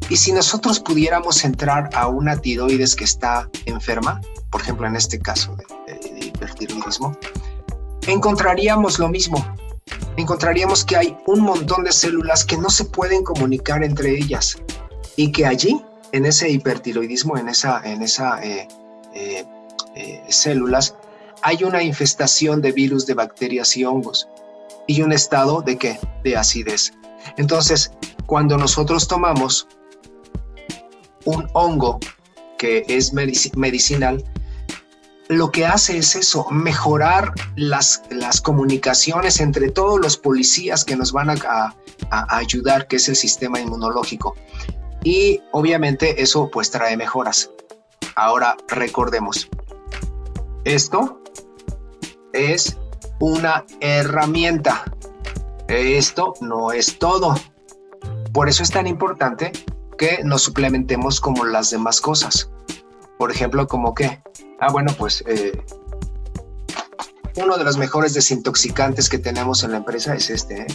y si nosotros pudiéramos entrar a una tiroides que está enferma, por ejemplo en este caso de, hipertiroidismo, encontraríamos lo mismo. Encontraríamos que hay un montón de células que no se pueden comunicar entre ellas y que allí, en ese hipertiroidismo, en esa, en esa eh, eh, eh, células, hay una infestación de virus, de bacterias y hongos y un estado de qué? De acidez. Entonces, cuando nosotros tomamos un hongo que es medicinal, lo que hace es eso, mejorar las, las comunicaciones entre todos los policías que nos van a, ayudar, que es el sistema inmunológico. Y obviamente eso pues trae mejoras. Ahora recordemos, esto es una herramienta. Esto no es todo. Por eso es tan importante que nos suplementemos como las demás cosas. Por ejemplo, como que, ah, bueno, pues eh, uno de los mejores desintoxicantes que tenemos en la empresa es este. ¿eh?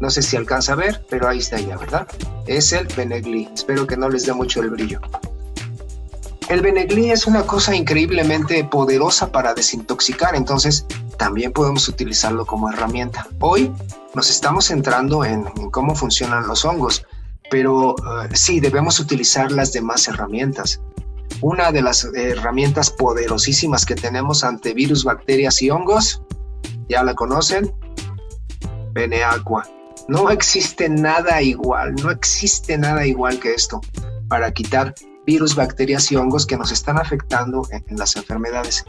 No sé si alcanza a ver, pero ahí está ya, ¿verdad? Es el Benegli. Espero que no les dé mucho el brillo. El Benegli es una cosa increíblemente poderosa para desintoxicar, entonces también podemos utilizarlo como herramienta. Hoy nos estamos centrando en cómo funcionan los hongos, pero eh, sí, debemos utilizar las demás herramientas. Una de las herramientas poderosísimas que tenemos ante virus, bacterias y hongos, ya la conocen, Beneaqua. No existe nada igual, no existe nada igual que esto para quitar virus, bacterias y hongos que nos están afectando en, las enfermedades.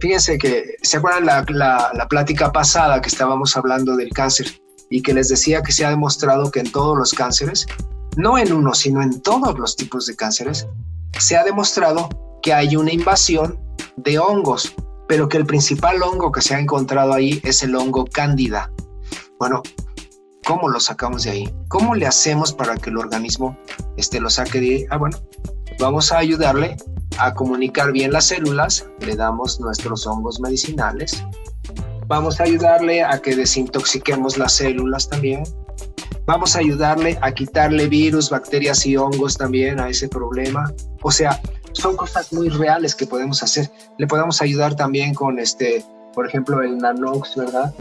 Fíjense que, ¿se acuerdan la, la plática pasada que estábamos hablando del cáncer? y que les decía que se ha demostrado que en todos los cánceres, no en uno, sino en todos los tipos de cánceres, se ha demostrado que hay una invasión de hongos, pero que el principal hongo que se ha encontrado ahí es el hongo cándida. Bueno, ¿cómo lo sacamos de ahí? ¿Cómo le hacemos para que el organismo este, lo saque de ahí? Ah, bueno, vamos a ayudarle a comunicar bien las células, le damos nuestros hongos medicinales, Vamos a ayudarle a que desintoxiquemos las células también. Vamos a ayudarle a quitarle virus, bacterias y hongos también a ese problema. O sea, son cosas muy reales que podemos hacer. Le podemos ayudar también con este por ejemplo el Nanox, ¿verdad?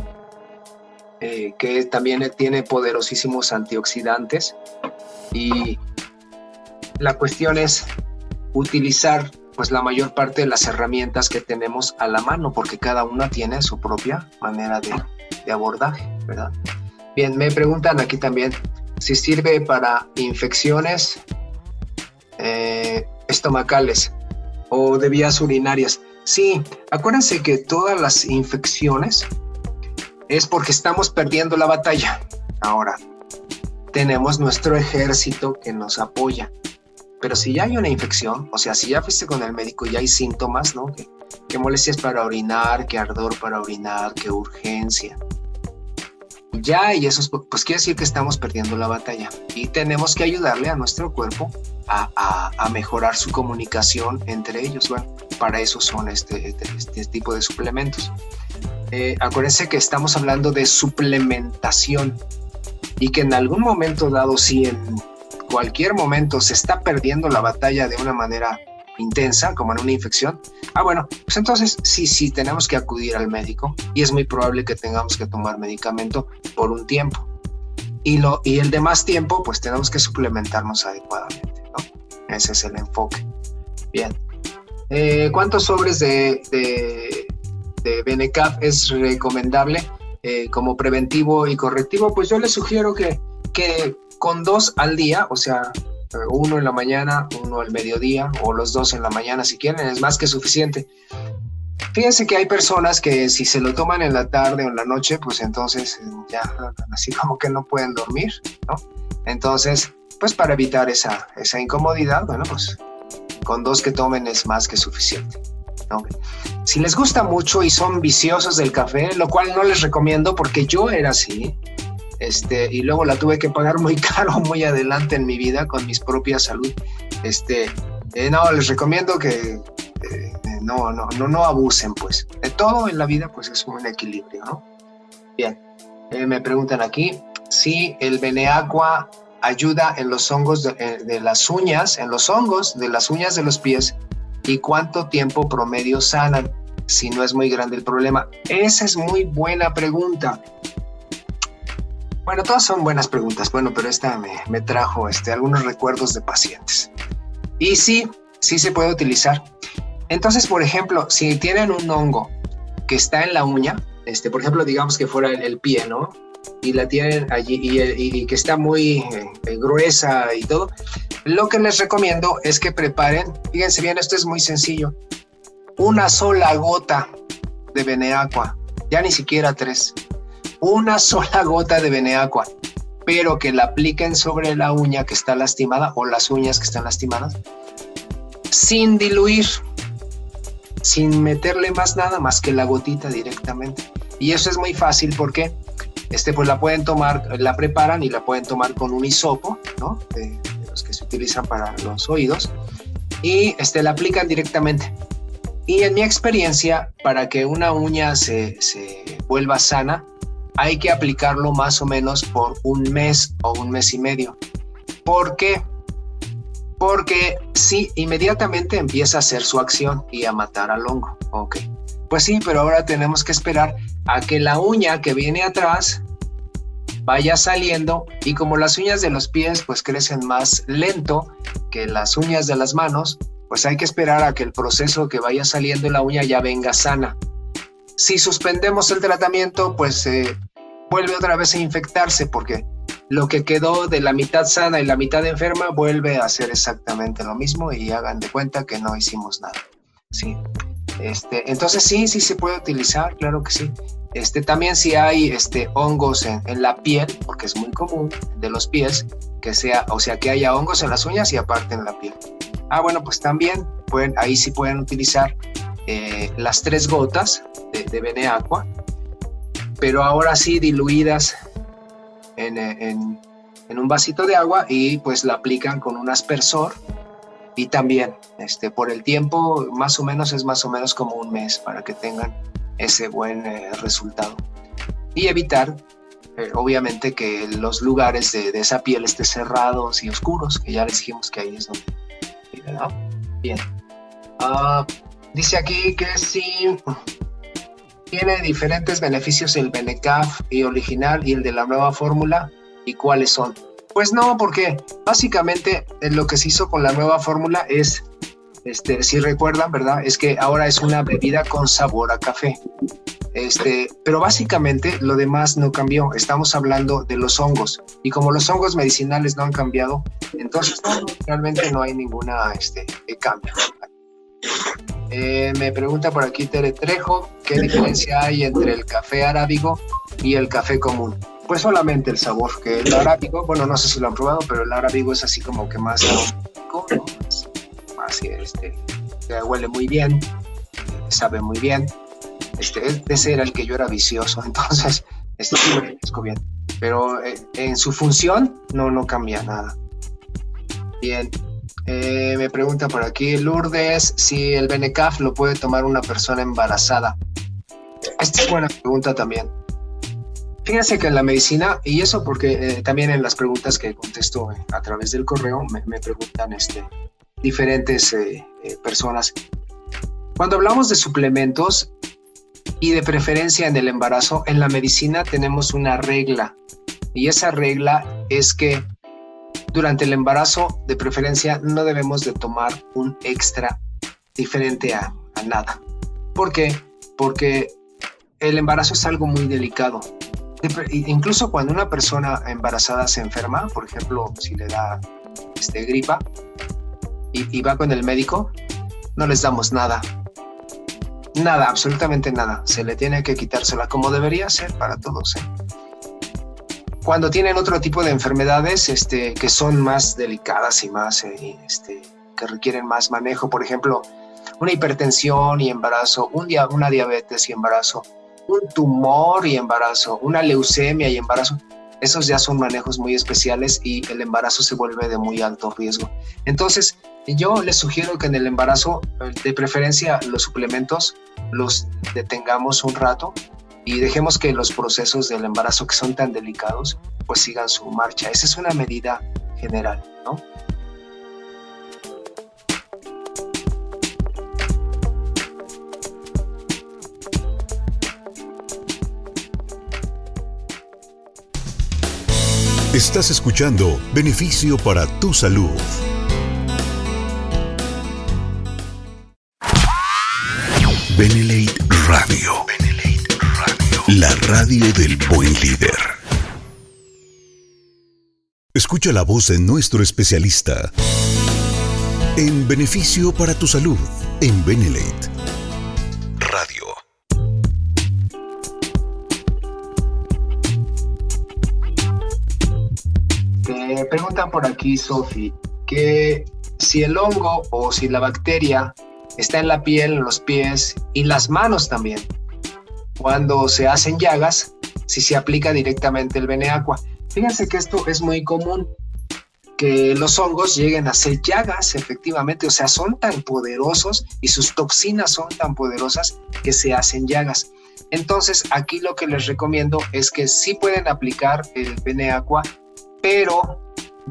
Eh, que también tiene poderosísimos antioxidantes. Y la cuestión es utilizar pues la mayor parte de las herramientas que tenemos a la mano, porque cada una tiene su propia manera de, de abordaje, ¿verdad? Bien, me preguntan aquí también si sirve para infecciones eh, estomacales o de vías urinarias. Sí, acuérdense que todas las infecciones es porque estamos perdiendo la batalla. Ahora, tenemos nuestro ejército que nos apoya. Pero si ya hay una infección, o sea, si ya fuiste con el médico y hay síntomas, ¿no? Que molestias para orinar, que ardor para orinar, que urgencia, ya y eso pues quiere decir que estamos perdiendo la batalla y tenemos que ayudarle a nuestro cuerpo a, a, mejorar su comunicación entre ellos. Bueno, para eso son este, este, este tipo de suplementos. Eh, acuérdense que estamos hablando de suplementación y que en algún momento dado, si en cualquier momento se está perdiendo la batalla de una manera intensa, como en una infección, ah, bueno, pues entonces sí, sí, tenemos que acudir al médico y es muy probable que tengamos que tomar medicamento por un tiempo. Y, lo, y el demás tiempo, pues tenemos que suplementarnos adecuadamente, ¿no? Ese es el enfoque. Bien. Eh, ¿Cuántos sobres de, de, de es recomendable eh, como preventivo y correctivo? Pues yo les sugiero que, que con dos al día, o sea, uno en la mañana, uno al mediodía o los dos en la mañana si quieren, es más que suficiente. Fíjense que hay personas que si se lo toman en la tarde o en la noche, pues entonces eh, ya así como que no pueden dormir, ¿no? Entonces, pues para evitar esa, esa incomodidad, bueno, pues con dos que tomen es más que suficiente. Si les gusta mucho y son viciosos del café, lo cual no les recomiendo porque yo era así, este, y luego la tuve que pagar muy caro muy adelante en mi vida con mis propias salud. Este, eh, no, les recomiendo que eh, no, no, no, no abusen, pues. De todo en la vida, pues es un equilibrio, ¿no? Bien, eh, me preguntan aquí si el Beneaqua ayuda en los hongos de, de, las uñas, en los hongos de las uñas de los pies y cuánto tiempo promedio sanan si no es muy grande el problema. Esa es muy buena pregunta. Bueno, todas son buenas preguntas, bueno, pero esta me, trajo este, algunos recuerdos de pacientes. Y sí, sí se puede utilizar. Entonces, por ejemplo, si tienen un hongo que está en la uña, este, por ejemplo, digamos que fuera el, pie, ¿no? Y la tienen allí y, que está muy eh, gruesa y todo, lo que les recomiendo es que preparen, fíjense bien, esto es muy sencillo, una sola gota de Beneaqua, ya ni siquiera tres una sola gota de Beneaqua, pero que la apliquen sobre la uña que está lastimada o las uñas que están lastimadas, sin diluir, sin meterle más nada más que la gotita directamente. Y eso es muy fácil porque este, pues la pueden tomar, la preparan y la pueden tomar con un hisopo, ¿no? De, los que se utilizan para los oídos, y este, la aplican directamente. Y en mi experiencia, para que una uña se, se vuelva sana, hay que aplicarlo más o menos por un mes o un mes y medio. ¿Por qué? Porque sí, inmediatamente empieza a hacer su acción y a matar al hongo. Ok. Pues sí, pero ahora tenemos que esperar a que la uña que viene atrás vaya saliendo y como las uñas de los pies pues crecen más lento que las uñas de las manos, pues hay que esperar a que el proceso que vaya saliendo la uña ya venga sana. Si suspendemos el tratamiento, pues eh, vuelve otra vez a infectarse porque lo que quedó de la mitad sana y la mitad enferma vuelve a hacer exactamente lo mismo y hagan de cuenta que no hicimos nada. Sí. Este, entonces sí, sí se puede utilizar, claro que sí. Este, también si hay este, hongos en, en, la piel, porque es muy común de los pies, que sea, o sea, que haya hongos en las uñas y aparte en la piel. Ah, bueno, pues también pueden, ahí sí pueden utilizar eh, las tres gotas de, de Beneaqua, pero ahora sí diluidas en, en, un vasito de agua y pues la aplican con un aspersor y también este, por el tiempo más o menos es más o menos como un mes para que tengan ese buen eh, resultado. Y evitar eh, obviamente que los lugares de, esa piel estén cerrados y oscuros que ya les dijimos que ahí es donde bien. Uh, Dice aquí que si tiene diferentes beneficios el Benecaf y original y el de la nueva fórmula. ¿Y cuáles son? Pues no, porque básicamente eh, lo que se hizo con la nueva fórmula es, este, si recuerdan, ¿verdad? Es que ahora es una bebida con sabor a café. Este, pero básicamente lo demás no cambió. Estamos hablando de los hongos. Y como los hongos medicinales no han cambiado, entonces realmente no hay ninguna este, cambio. Eh, me pregunta por aquí Tere Trejo, ¿qué diferencia hay entre el café arábigo y el café común? Pues solamente el sabor, que el arábigo, bueno, no sé si lo han probado, pero el arábigo es así como que más más, este, huele muy bien, sabe muy bien. Este, ese era el que yo era vicioso, entonces, este sí bien. Pero eh, en su función no, no cambia nada. Bien, eh, me pregunta por aquí Lourdes si el Benecaf lo puede tomar una persona embarazada. Esta es buena pregunta también. Fíjense que en la medicina, y eso porque eh, también en las preguntas que contesto eh, a través del correo me, preguntan este, diferentes personas. Cuando hablamos de suplementos y de preferencia en el embarazo, en la medicina tenemos una regla. Y esa regla es que durante el embarazo, de preferencia, no debemos de tomar un extra diferente a, nada. ¿Por qué? Porque el embarazo es algo muy delicado. Incluso cuando una persona embarazada se enferma, por ejemplo, si le da este, gripa y, va con el médico, no les damos nada. Nada, absolutamente nada. Se le tiene que quitársela como debería ser para todos. ¿eh? Cuando tienen otro tipo de enfermedades este, que son más delicadas y más, eh, este, que requieren más manejo, por ejemplo, una hipertensión y embarazo, un una diabetes y embarazo, un tumor y embarazo, una leucemia y embarazo, esos ya son manejos muy especiales y el embarazo se vuelve de muy alto riesgo. Entonces, yo les sugiero que en el embarazo, de preferencia, los suplementos los detengamos un rato y dejemos que los procesos del embarazo que son tan delicados pues sigan su marcha. Esa es una medida general, ¿no? Estás escuchando Beneficio para tu Salud. Benelate Radio. La radio del buen líder. Escucha la voz de nuestro especialista en beneficio para tu salud en Benelate Radio. Te preguntan por aquí, Sofi, que si el hongo o si la bacteria está en la piel, en los pies y las manos también cuando se hacen llagas, si se aplica directamente el Beneaqua. Fíjense que esto es muy común, que los hongos lleguen a hacer llagas, efectivamente, o sea, son tan poderosos y sus toxinas son tan poderosas que se hacen llagas. Entonces, aquí lo que les recomiendo es que sí pueden aplicar el Beneaqua, pero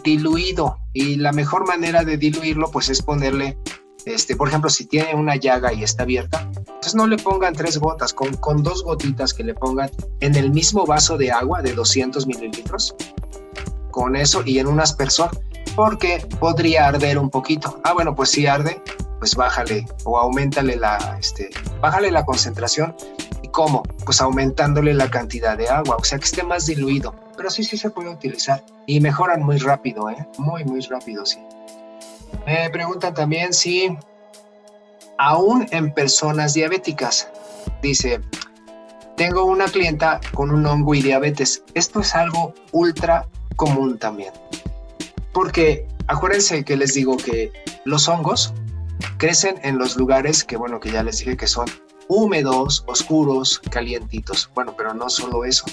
diluido. Y la mejor manera de diluirlo, pues es ponerle este, por ejemplo, si tiene una llaga y está abierta, pues no le pongan tres gotas, con, con dos gotitas que le pongan en el mismo vaso de agua de 200 mililitros, con eso y en un aspersor, porque podría arder un poquito. Ah, bueno, pues si arde, pues bájale o aumentale la, este, bájale la concentración. ¿Y cómo? Pues aumentándole la cantidad de agua, o sea que esté más diluido. Pero sí, sí se puede utilizar y mejoran muy rápido, ¿eh? Muy, muy rápido, sí. Me preguntan también si aún en personas diabéticas, dice, tengo una clienta con un hongo y diabetes. Esto es algo ultra común también. Porque acuérdense que les digo que los hongos crecen en los lugares que, bueno, que ya les dije que son húmedos, oscuros, calientitos. Bueno, pero no solo eso.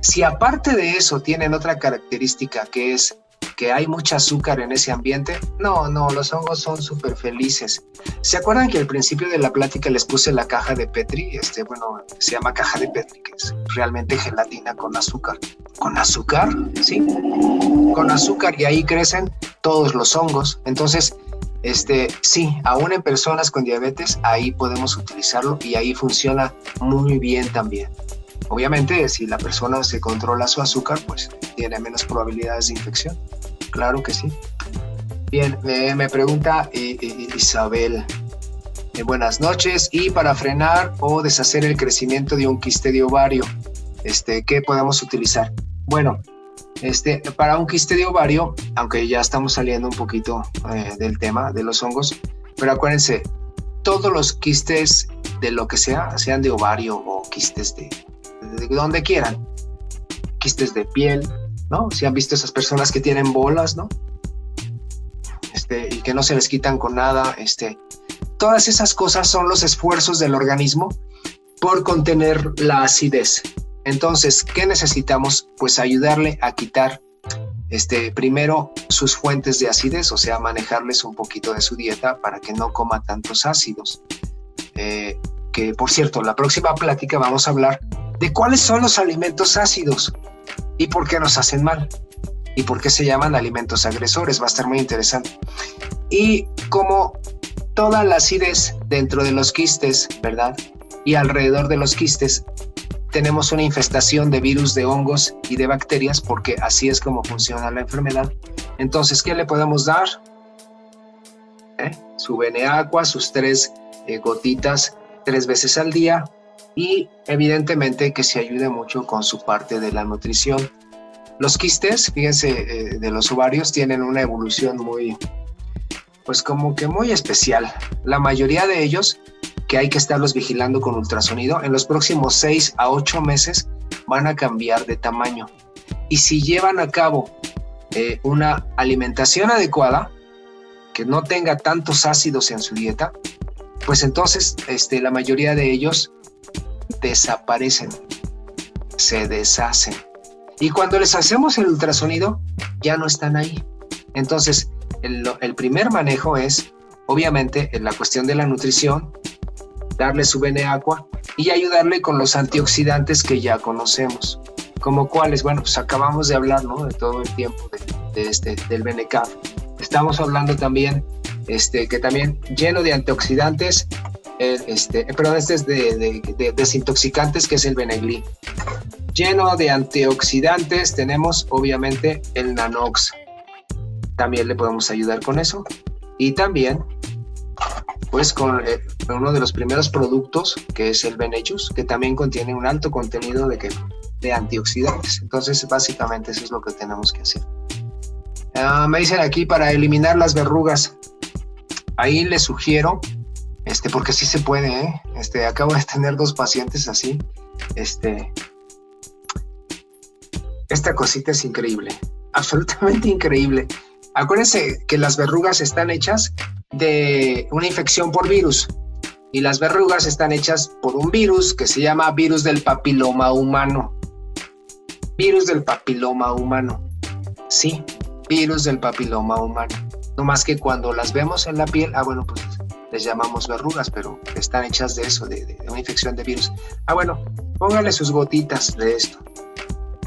Si aparte de eso tienen otra característica que es que hay mucha azúcar en ese ambiente. No, no, los hongos son súper felices. ¿Se acuerdan que al principio de la plática les puse la caja de Petri? Este, bueno, se llama caja de Petri, que es realmente gelatina con azúcar. ¿Con azúcar? Sí. Con azúcar y ahí crecen todos los hongos. Entonces, este, sí, aún en personas con diabetes, ahí podemos utilizarlo y ahí funciona muy bien también. Obviamente, si la persona se controla su azúcar, pues tiene menos probabilidades de infección. Claro que sí. Bien, me pregunta Isabel. Eh, buenas noches. Y para frenar o deshacer el crecimiento de un quiste de ovario, este, ¿qué podemos utilizar? Bueno, este, para un quiste de ovario, aunque ya estamos saliendo un poquito eh, del tema de los hongos, pero acuérdense, todos los quistes de lo que sea, sean de ovario o quistes de, de, donde quieran, quistes de piel, ¿no? Si han visto esas personas que tienen bolas, ¿no? Este, y que no se les quitan con nada, este, todas esas cosas son los esfuerzos del organismo por contener la acidez. Entonces, ¿qué necesitamos? Pues ayudarle a quitar este, primero sus fuentes de acidez, o sea, manejarles un poquito de su dieta para que no coma tantos ácidos. Eh, que por cierto, la próxima plática vamos a hablar de cuáles son los alimentos ácidos y por qué nos hacen mal y por qué se llaman alimentos agresores. Va a estar muy interesante. Y como toda la acidez dentro de los quistes, ¿verdad? Y alrededor de los quistes tenemos una infestación de virus, de hongos y de bacterias, porque así es como funciona la enfermedad. Entonces, ¿qué le podemos dar? ¿Eh? Su bene agua, sus tres eh, gotitas tres veces al día y evidentemente que se ayude mucho con su parte de la nutrición. Los quistes, fíjense, eh, de los ovarios tienen una evolución muy, pues como que muy especial. La mayoría de ellos que hay que estarlos vigilando con ultrasonido, en los próximos 6 a 8 meses van a cambiar de tamaño. Y si llevan a cabo eh, una alimentación adecuada, que no tenga tantos ácidos en su dieta, pues entonces este, la mayoría de ellos desaparecen, se deshacen. Y cuando les hacemos el ultrasonido, ya no están ahí. Entonces, el, primer manejo es, obviamente, en la cuestión de la nutrición, darle su bene agua y ayudarle con los antioxidantes que ya conocemos. Como cuáles, bueno, pues acabamos de hablar, ¿no? De todo el tiempo de, este, del Benecaf. Estamos hablando también, este, que también lleno de antioxidantes, este, perdón, este es de, desintoxicantes, que es el Benegli. Lleno de antioxidantes tenemos, obviamente, el Nanox. También le podemos ayudar con eso. Y también pues con eh, uno de los primeros productos que es el Benechus, que también contiene un alto contenido de, que, de antioxidantes. Entonces, básicamente eso es lo que tenemos que hacer. Ah, me dicen aquí para eliminar las verrugas. Ahí les sugiero, este, porque sí se puede, ¿eh? este, acabo de tener dos pacientes así. Este, esta cosita es increíble, absolutamente increíble. Acuérdense que las verrugas están hechas de una infección por virus y las verrugas están hechas por un virus que se llama virus del papiloma humano. Virus del papiloma humano. Sí, virus del papiloma humano. No más que cuando las vemos en la piel, ah, bueno, pues les llamamos verrugas, pero están hechas de eso, de, una infección de virus. Ah, bueno, póngale sus gotitas de esto,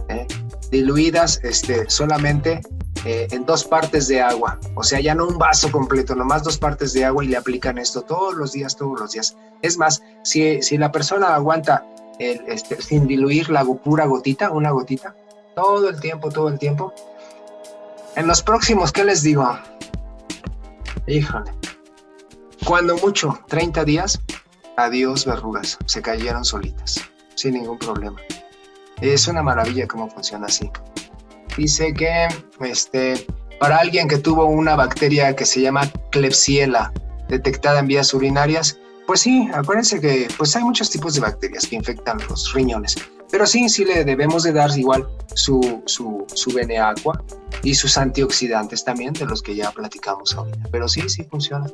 ¿eh? diluidas este, solamente eh, en dos partes de agua, o sea, ya no un vaso completo, nomás dos partes de agua y le aplican esto todos los días, todos los días. Es más, si, si la persona aguanta este, sin diluir la pura gotita, una gotita, todo el tiempo, todo el tiempo, en los próximos, ¿qué les digo? Híjole, cuando mucho, 30 días, adiós verrugas, se cayeron solitas, sin ningún problema. Es una maravilla cómo funciona así dice que este, para alguien que tuvo una bacteria que se llama Klebsiella detectada en vías urinarias, pues sí, acuérdense que pues hay muchos tipos de bacterias que infectan los riñones, pero sí, sí le debemos de dar igual su, su, su bene aqua y sus antioxidantes también, de los que ya platicamos ahorita, pero sí, sí funciona.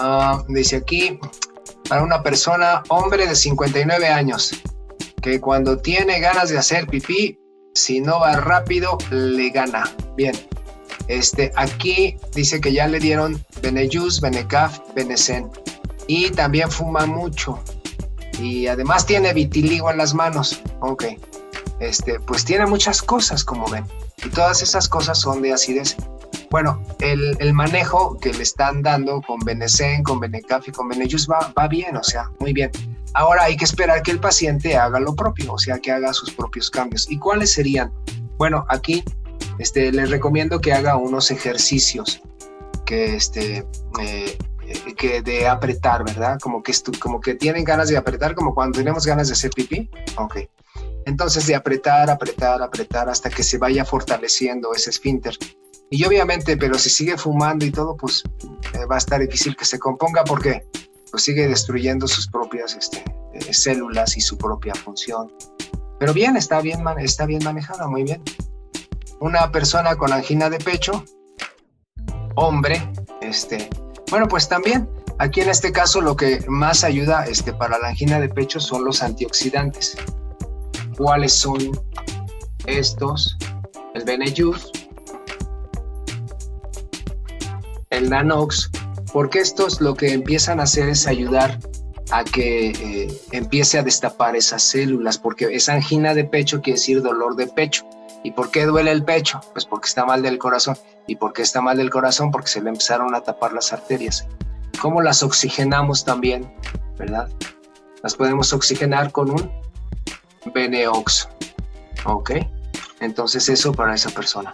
Ah, dice aquí, para una persona, hombre de 59 años, que cuando tiene ganas de hacer pipí, si no va rápido, le gana. Bien. Este, aquí dice que ya le dieron Benejus, Benecaf, Benecen. Y también fuma mucho. Y además tiene vitiligo en las manos. Ok. Este, pues tiene muchas cosas, como ven. Y todas esas cosas son de acidez. Bueno, el, manejo que le están dando con Benecen, con Benecaf y con Benejus va, bien, o sea, muy bien. Ahora hay que esperar que el paciente haga lo propio, o sea, que haga sus propios cambios. ¿Y cuáles serían? Bueno, aquí este, les recomiendo que haga unos ejercicios que, este, eh, que de apretar, ¿verdad? Como que, como que tienen ganas de apretar, como cuando tenemos ganas de hacer pipí. Ok. Entonces de apretar, apretar, apretar hasta que se vaya fortaleciendo ese esfínter. Y obviamente, pero si sigue fumando y todo, pues eh, va a estar difícil que se componga porque pues sigue destruyendo sus propias este, eh, células y su propia función. Pero bien, está bien, está bien manejada, muy bien. Una persona con angina de pecho, hombre, este, bueno, pues también, aquí en este caso lo que más ayuda este, para la angina de pecho son los antioxidantes. ¿Cuáles son estos? El Benejus, el Nanox, porque estos lo que empiezan a hacer es ayudar a que eh, empiece a destapar esas células, porque esa angina de pecho quiere decir dolor de pecho. ¿Y por qué duele el pecho? Pues porque está mal del corazón. ¿Y por qué está mal del corazón? Porque se le empezaron a tapar las arterias. ¿Cómo las oxigenamos también? ¿Verdad? Las podemos oxigenar con un Beneox. ¿Ok? Entonces eso para esa persona.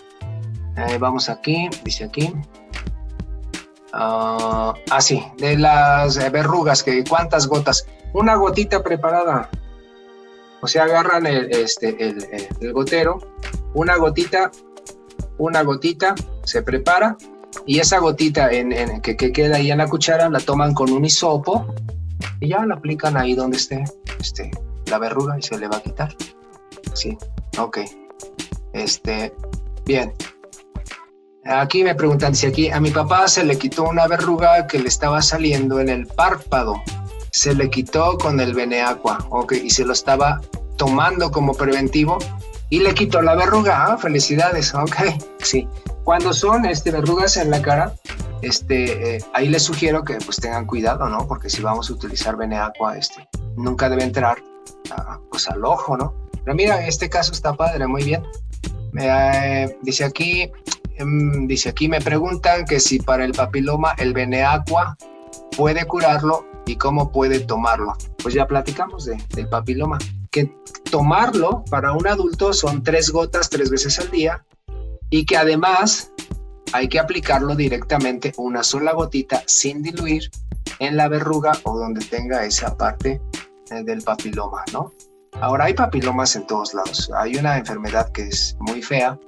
Eh, vamos aquí, dice aquí. Ah, ah, sí, de las verrugas, que cuántas gotas. Una gotita preparada. O sea, agarran el, este, el, gotero, una gotita, una gotita, se prepara y esa gotita en, que, queda ahí en la cuchara la toman con un hisopo y ya la aplican ahí donde esté este, la verruga y se le va a quitar. Sí, ok. Este, bien. Aquí me preguntan si aquí a mi papá se le quitó una verruga que le estaba saliendo en el párpado. Se le quitó con el Beneaqua, ok, y se lo estaba tomando como preventivo y le quitó la verruga. Ah, felicidades, ok, sí. Cuando son este, verrugas en la cara, este, eh, ahí les sugiero que pues tengan cuidado, ¿no? Porque si vamos a utilizar Beneaqua, este, nunca debe entrar pues al ojo, ¿no? Pero mira, este caso está padre, muy bien. Eh, dice aquí, dice aquí, me preguntan que si para el papiloma el Beneaqua puede curarlo y cómo puede tomarlo. Pues ya platicamos de, del papiloma. Que tomarlo para un adulto son tres gotas tres veces al día y que además hay que aplicarlo directamente una sola gotita sin diluir en la verruga o donde tenga esa parte eh, del papiloma, ¿no? Ahora hay papilomas en todos lados. Hay una enfermedad que es muy fea,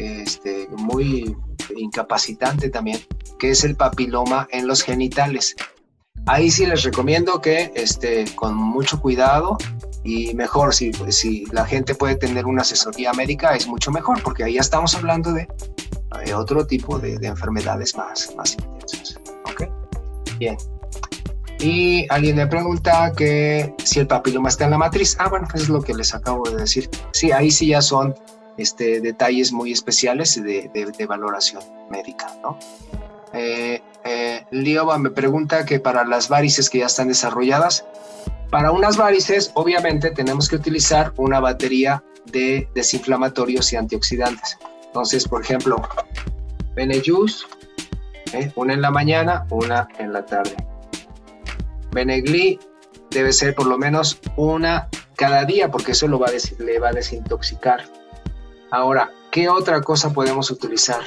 este, muy incapacitante también, que es el papiloma en los genitales. Ahí sí les recomiendo que este, con mucho cuidado y mejor si, si la gente puede tener una asesoría médica es mucho mejor porque ahí ya estamos hablando de, otro tipo de, enfermedades más, más intensas. Bien. Y alguien me pregunta que si el papiloma está en la matriz. Ah, bueno, pues es lo que les acabo de decir. Sí, ahí sí ya son este, detalles muy especiales de, valoración médica, ¿no? Eh, eh me pregunta que para las varices que ya están desarrolladas, para unas varices obviamente tenemos que utilizar una batería de desinflamatorios y antioxidantes. Entonces, por ejemplo, Benejus, ¿eh? una en la mañana, una en la tarde. Benegli debe ser por lo menos una cada día porque eso lo va le va a desintoxicar. Ahora, ¿qué otra cosa podemos utilizar?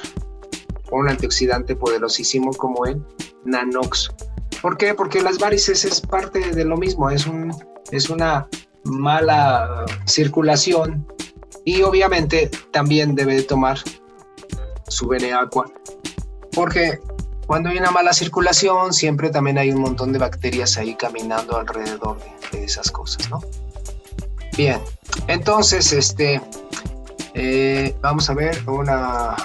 Un antioxidante poderosísimo como el Nanox. ¿Por qué? Porque las varices es parte de lo mismo, es, un, es una mala circulación y obviamente también debe tomar su Beneaqua porque cuando hay una mala circulación, siempre también hay un montón de bacterias ahí caminando alrededor de, esas cosas, ¿no? Bien, entonces, este, eh, vamos a ver una,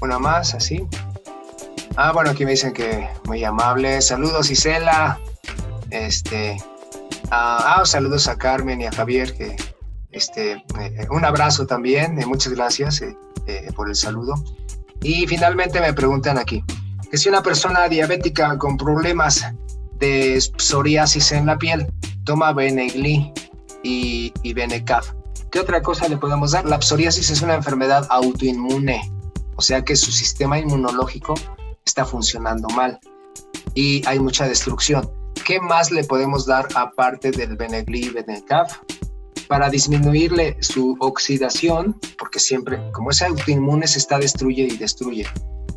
una más, así. Ah, bueno, aquí me dicen que muy amable. Saludos, Isela. Este, ah, saludos a Carmen y a Javier, que este, eh, un abrazo también. Eh, muchas gracias por el saludo. Y finalmente me preguntan aquí, que si una persona diabética con problemas de psoriasis en la piel toma Benegli y, y Benecaf, ¿qué otra cosa le podemos dar? La psoriasis es una enfermedad autoinmune, O sea que su sistema inmunológico está funcionando mal y hay mucha destrucción. ¿Qué más le podemos dar aparte del Benegli y Benecaf? Para disminuirle su oxidación, porque siempre, como es autoinmune, se está destruye y destruye.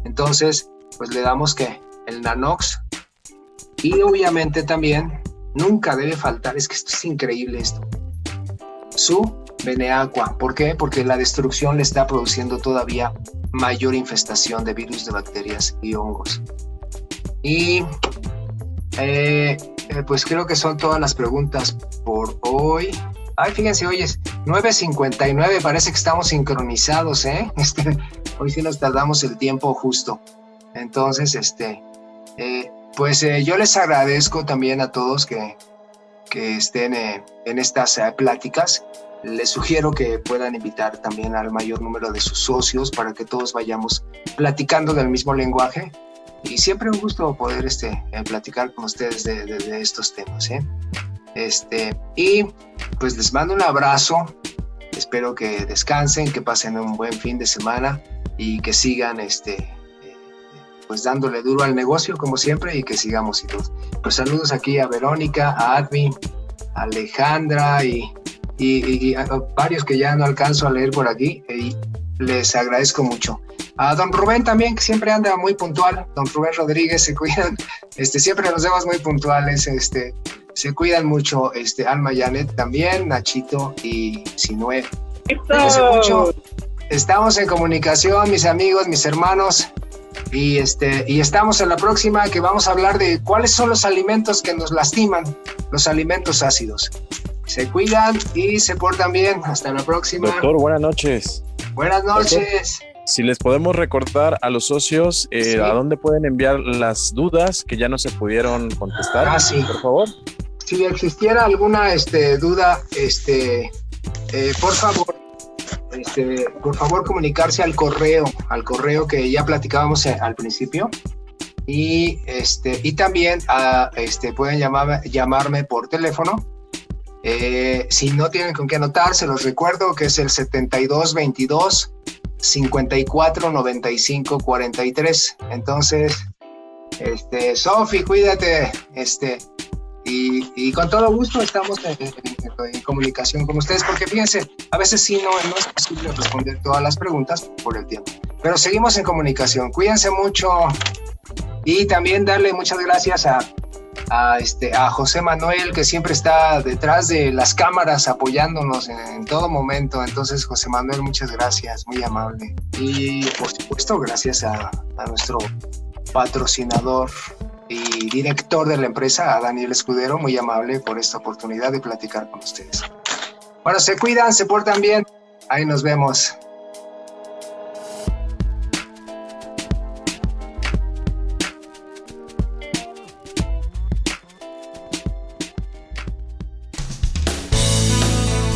Entonces, pues le damos que el Nanox y obviamente también nunca debe faltar, es que esto es increíble esto, su Beneaqua. ¿Por qué? Porque la destrucción le está produciendo todavía mayor infestación de virus, de bacterias y hongos. Y eh, eh, pues creo que son todas las preguntas por hoy. Ay, fíjense, hoy es 9.59, parece que estamos sincronizados, ¿eh? Este, hoy sí nos tardamos el tiempo justo. Entonces, este, eh, pues yo les agradezco también a todos que, que estén en estas pláticas. Les sugiero que puedan invitar también al mayor número de sus socios para que todos vayamos platicando del mismo lenguaje y siempre un gusto poder este, eh, platicar con ustedes de, estos temas. ¿eh? Este, y pues les mando un abrazo, espero que descansen, que pasen un buen fin de semana y que sigan este, eh, pues dándole duro al negocio como siempre y que sigamos y. Pues saludos aquí a Verónica, a Admi, a Alejandra y, y, a varios que ya no alcanzo a leer por aquí y les agradezco mucho. A don Rubén también, que siempre anda muy puntual. Don Rubén Rodríguez, se cuidan. Este, siempre nos vemos muy puntuales. Este, se cuidan mucho. Este, Alma Janet también, Nachito y Sinue. mucho. Estamos en comunicación, mis amigos, mis hermanos. Y, este, y estamos en la próxima que vamos a hablar de cuáles son los alimentos que nos lastiman, los alimentos ácidos. Se cuidan y se portan bien. Hasta la próxima. Doctor, buenas noches. Buenas noches. Si les podemos recordar a los socios eh, a dónde pueden enviar las dudas que ya no se pudieron contestar, ah, sí. por favor. Si existiera alguna este, duda, este, eh, por favor, este, por favor comunicarse al correo, al correo que ya platicábamos eh, al principio. Y, este, y también a, este, pueden llamar, llamarme por teléfono. Si no tienen con qué anotar, se los recuerdo que es el 7222 54 95 43. Entonces, este, Sofi, cuídate, este, y, con todo gusto estamos en, comunicación con ustedes, porque fíjense, a veces sí no, no es posible responder todas las preguntas por el tiempo, pero seguimos en comunicación. Cuídense mucho y también darle muchas gracias a a, este, a José Manuel, que siempre está detrás de las cámaras apoyándonos en, todo momento. Entonces, José Manuel, muchas gracias, muy amable. Y por supuesto, gracias a, a nuestro patrocinador y director de la empresa, a Daniel Escudero, muy amable por esta oportunidad de platicar con ustedes. Bueno, se cuidan, se portan bien. Ahí nos vemos.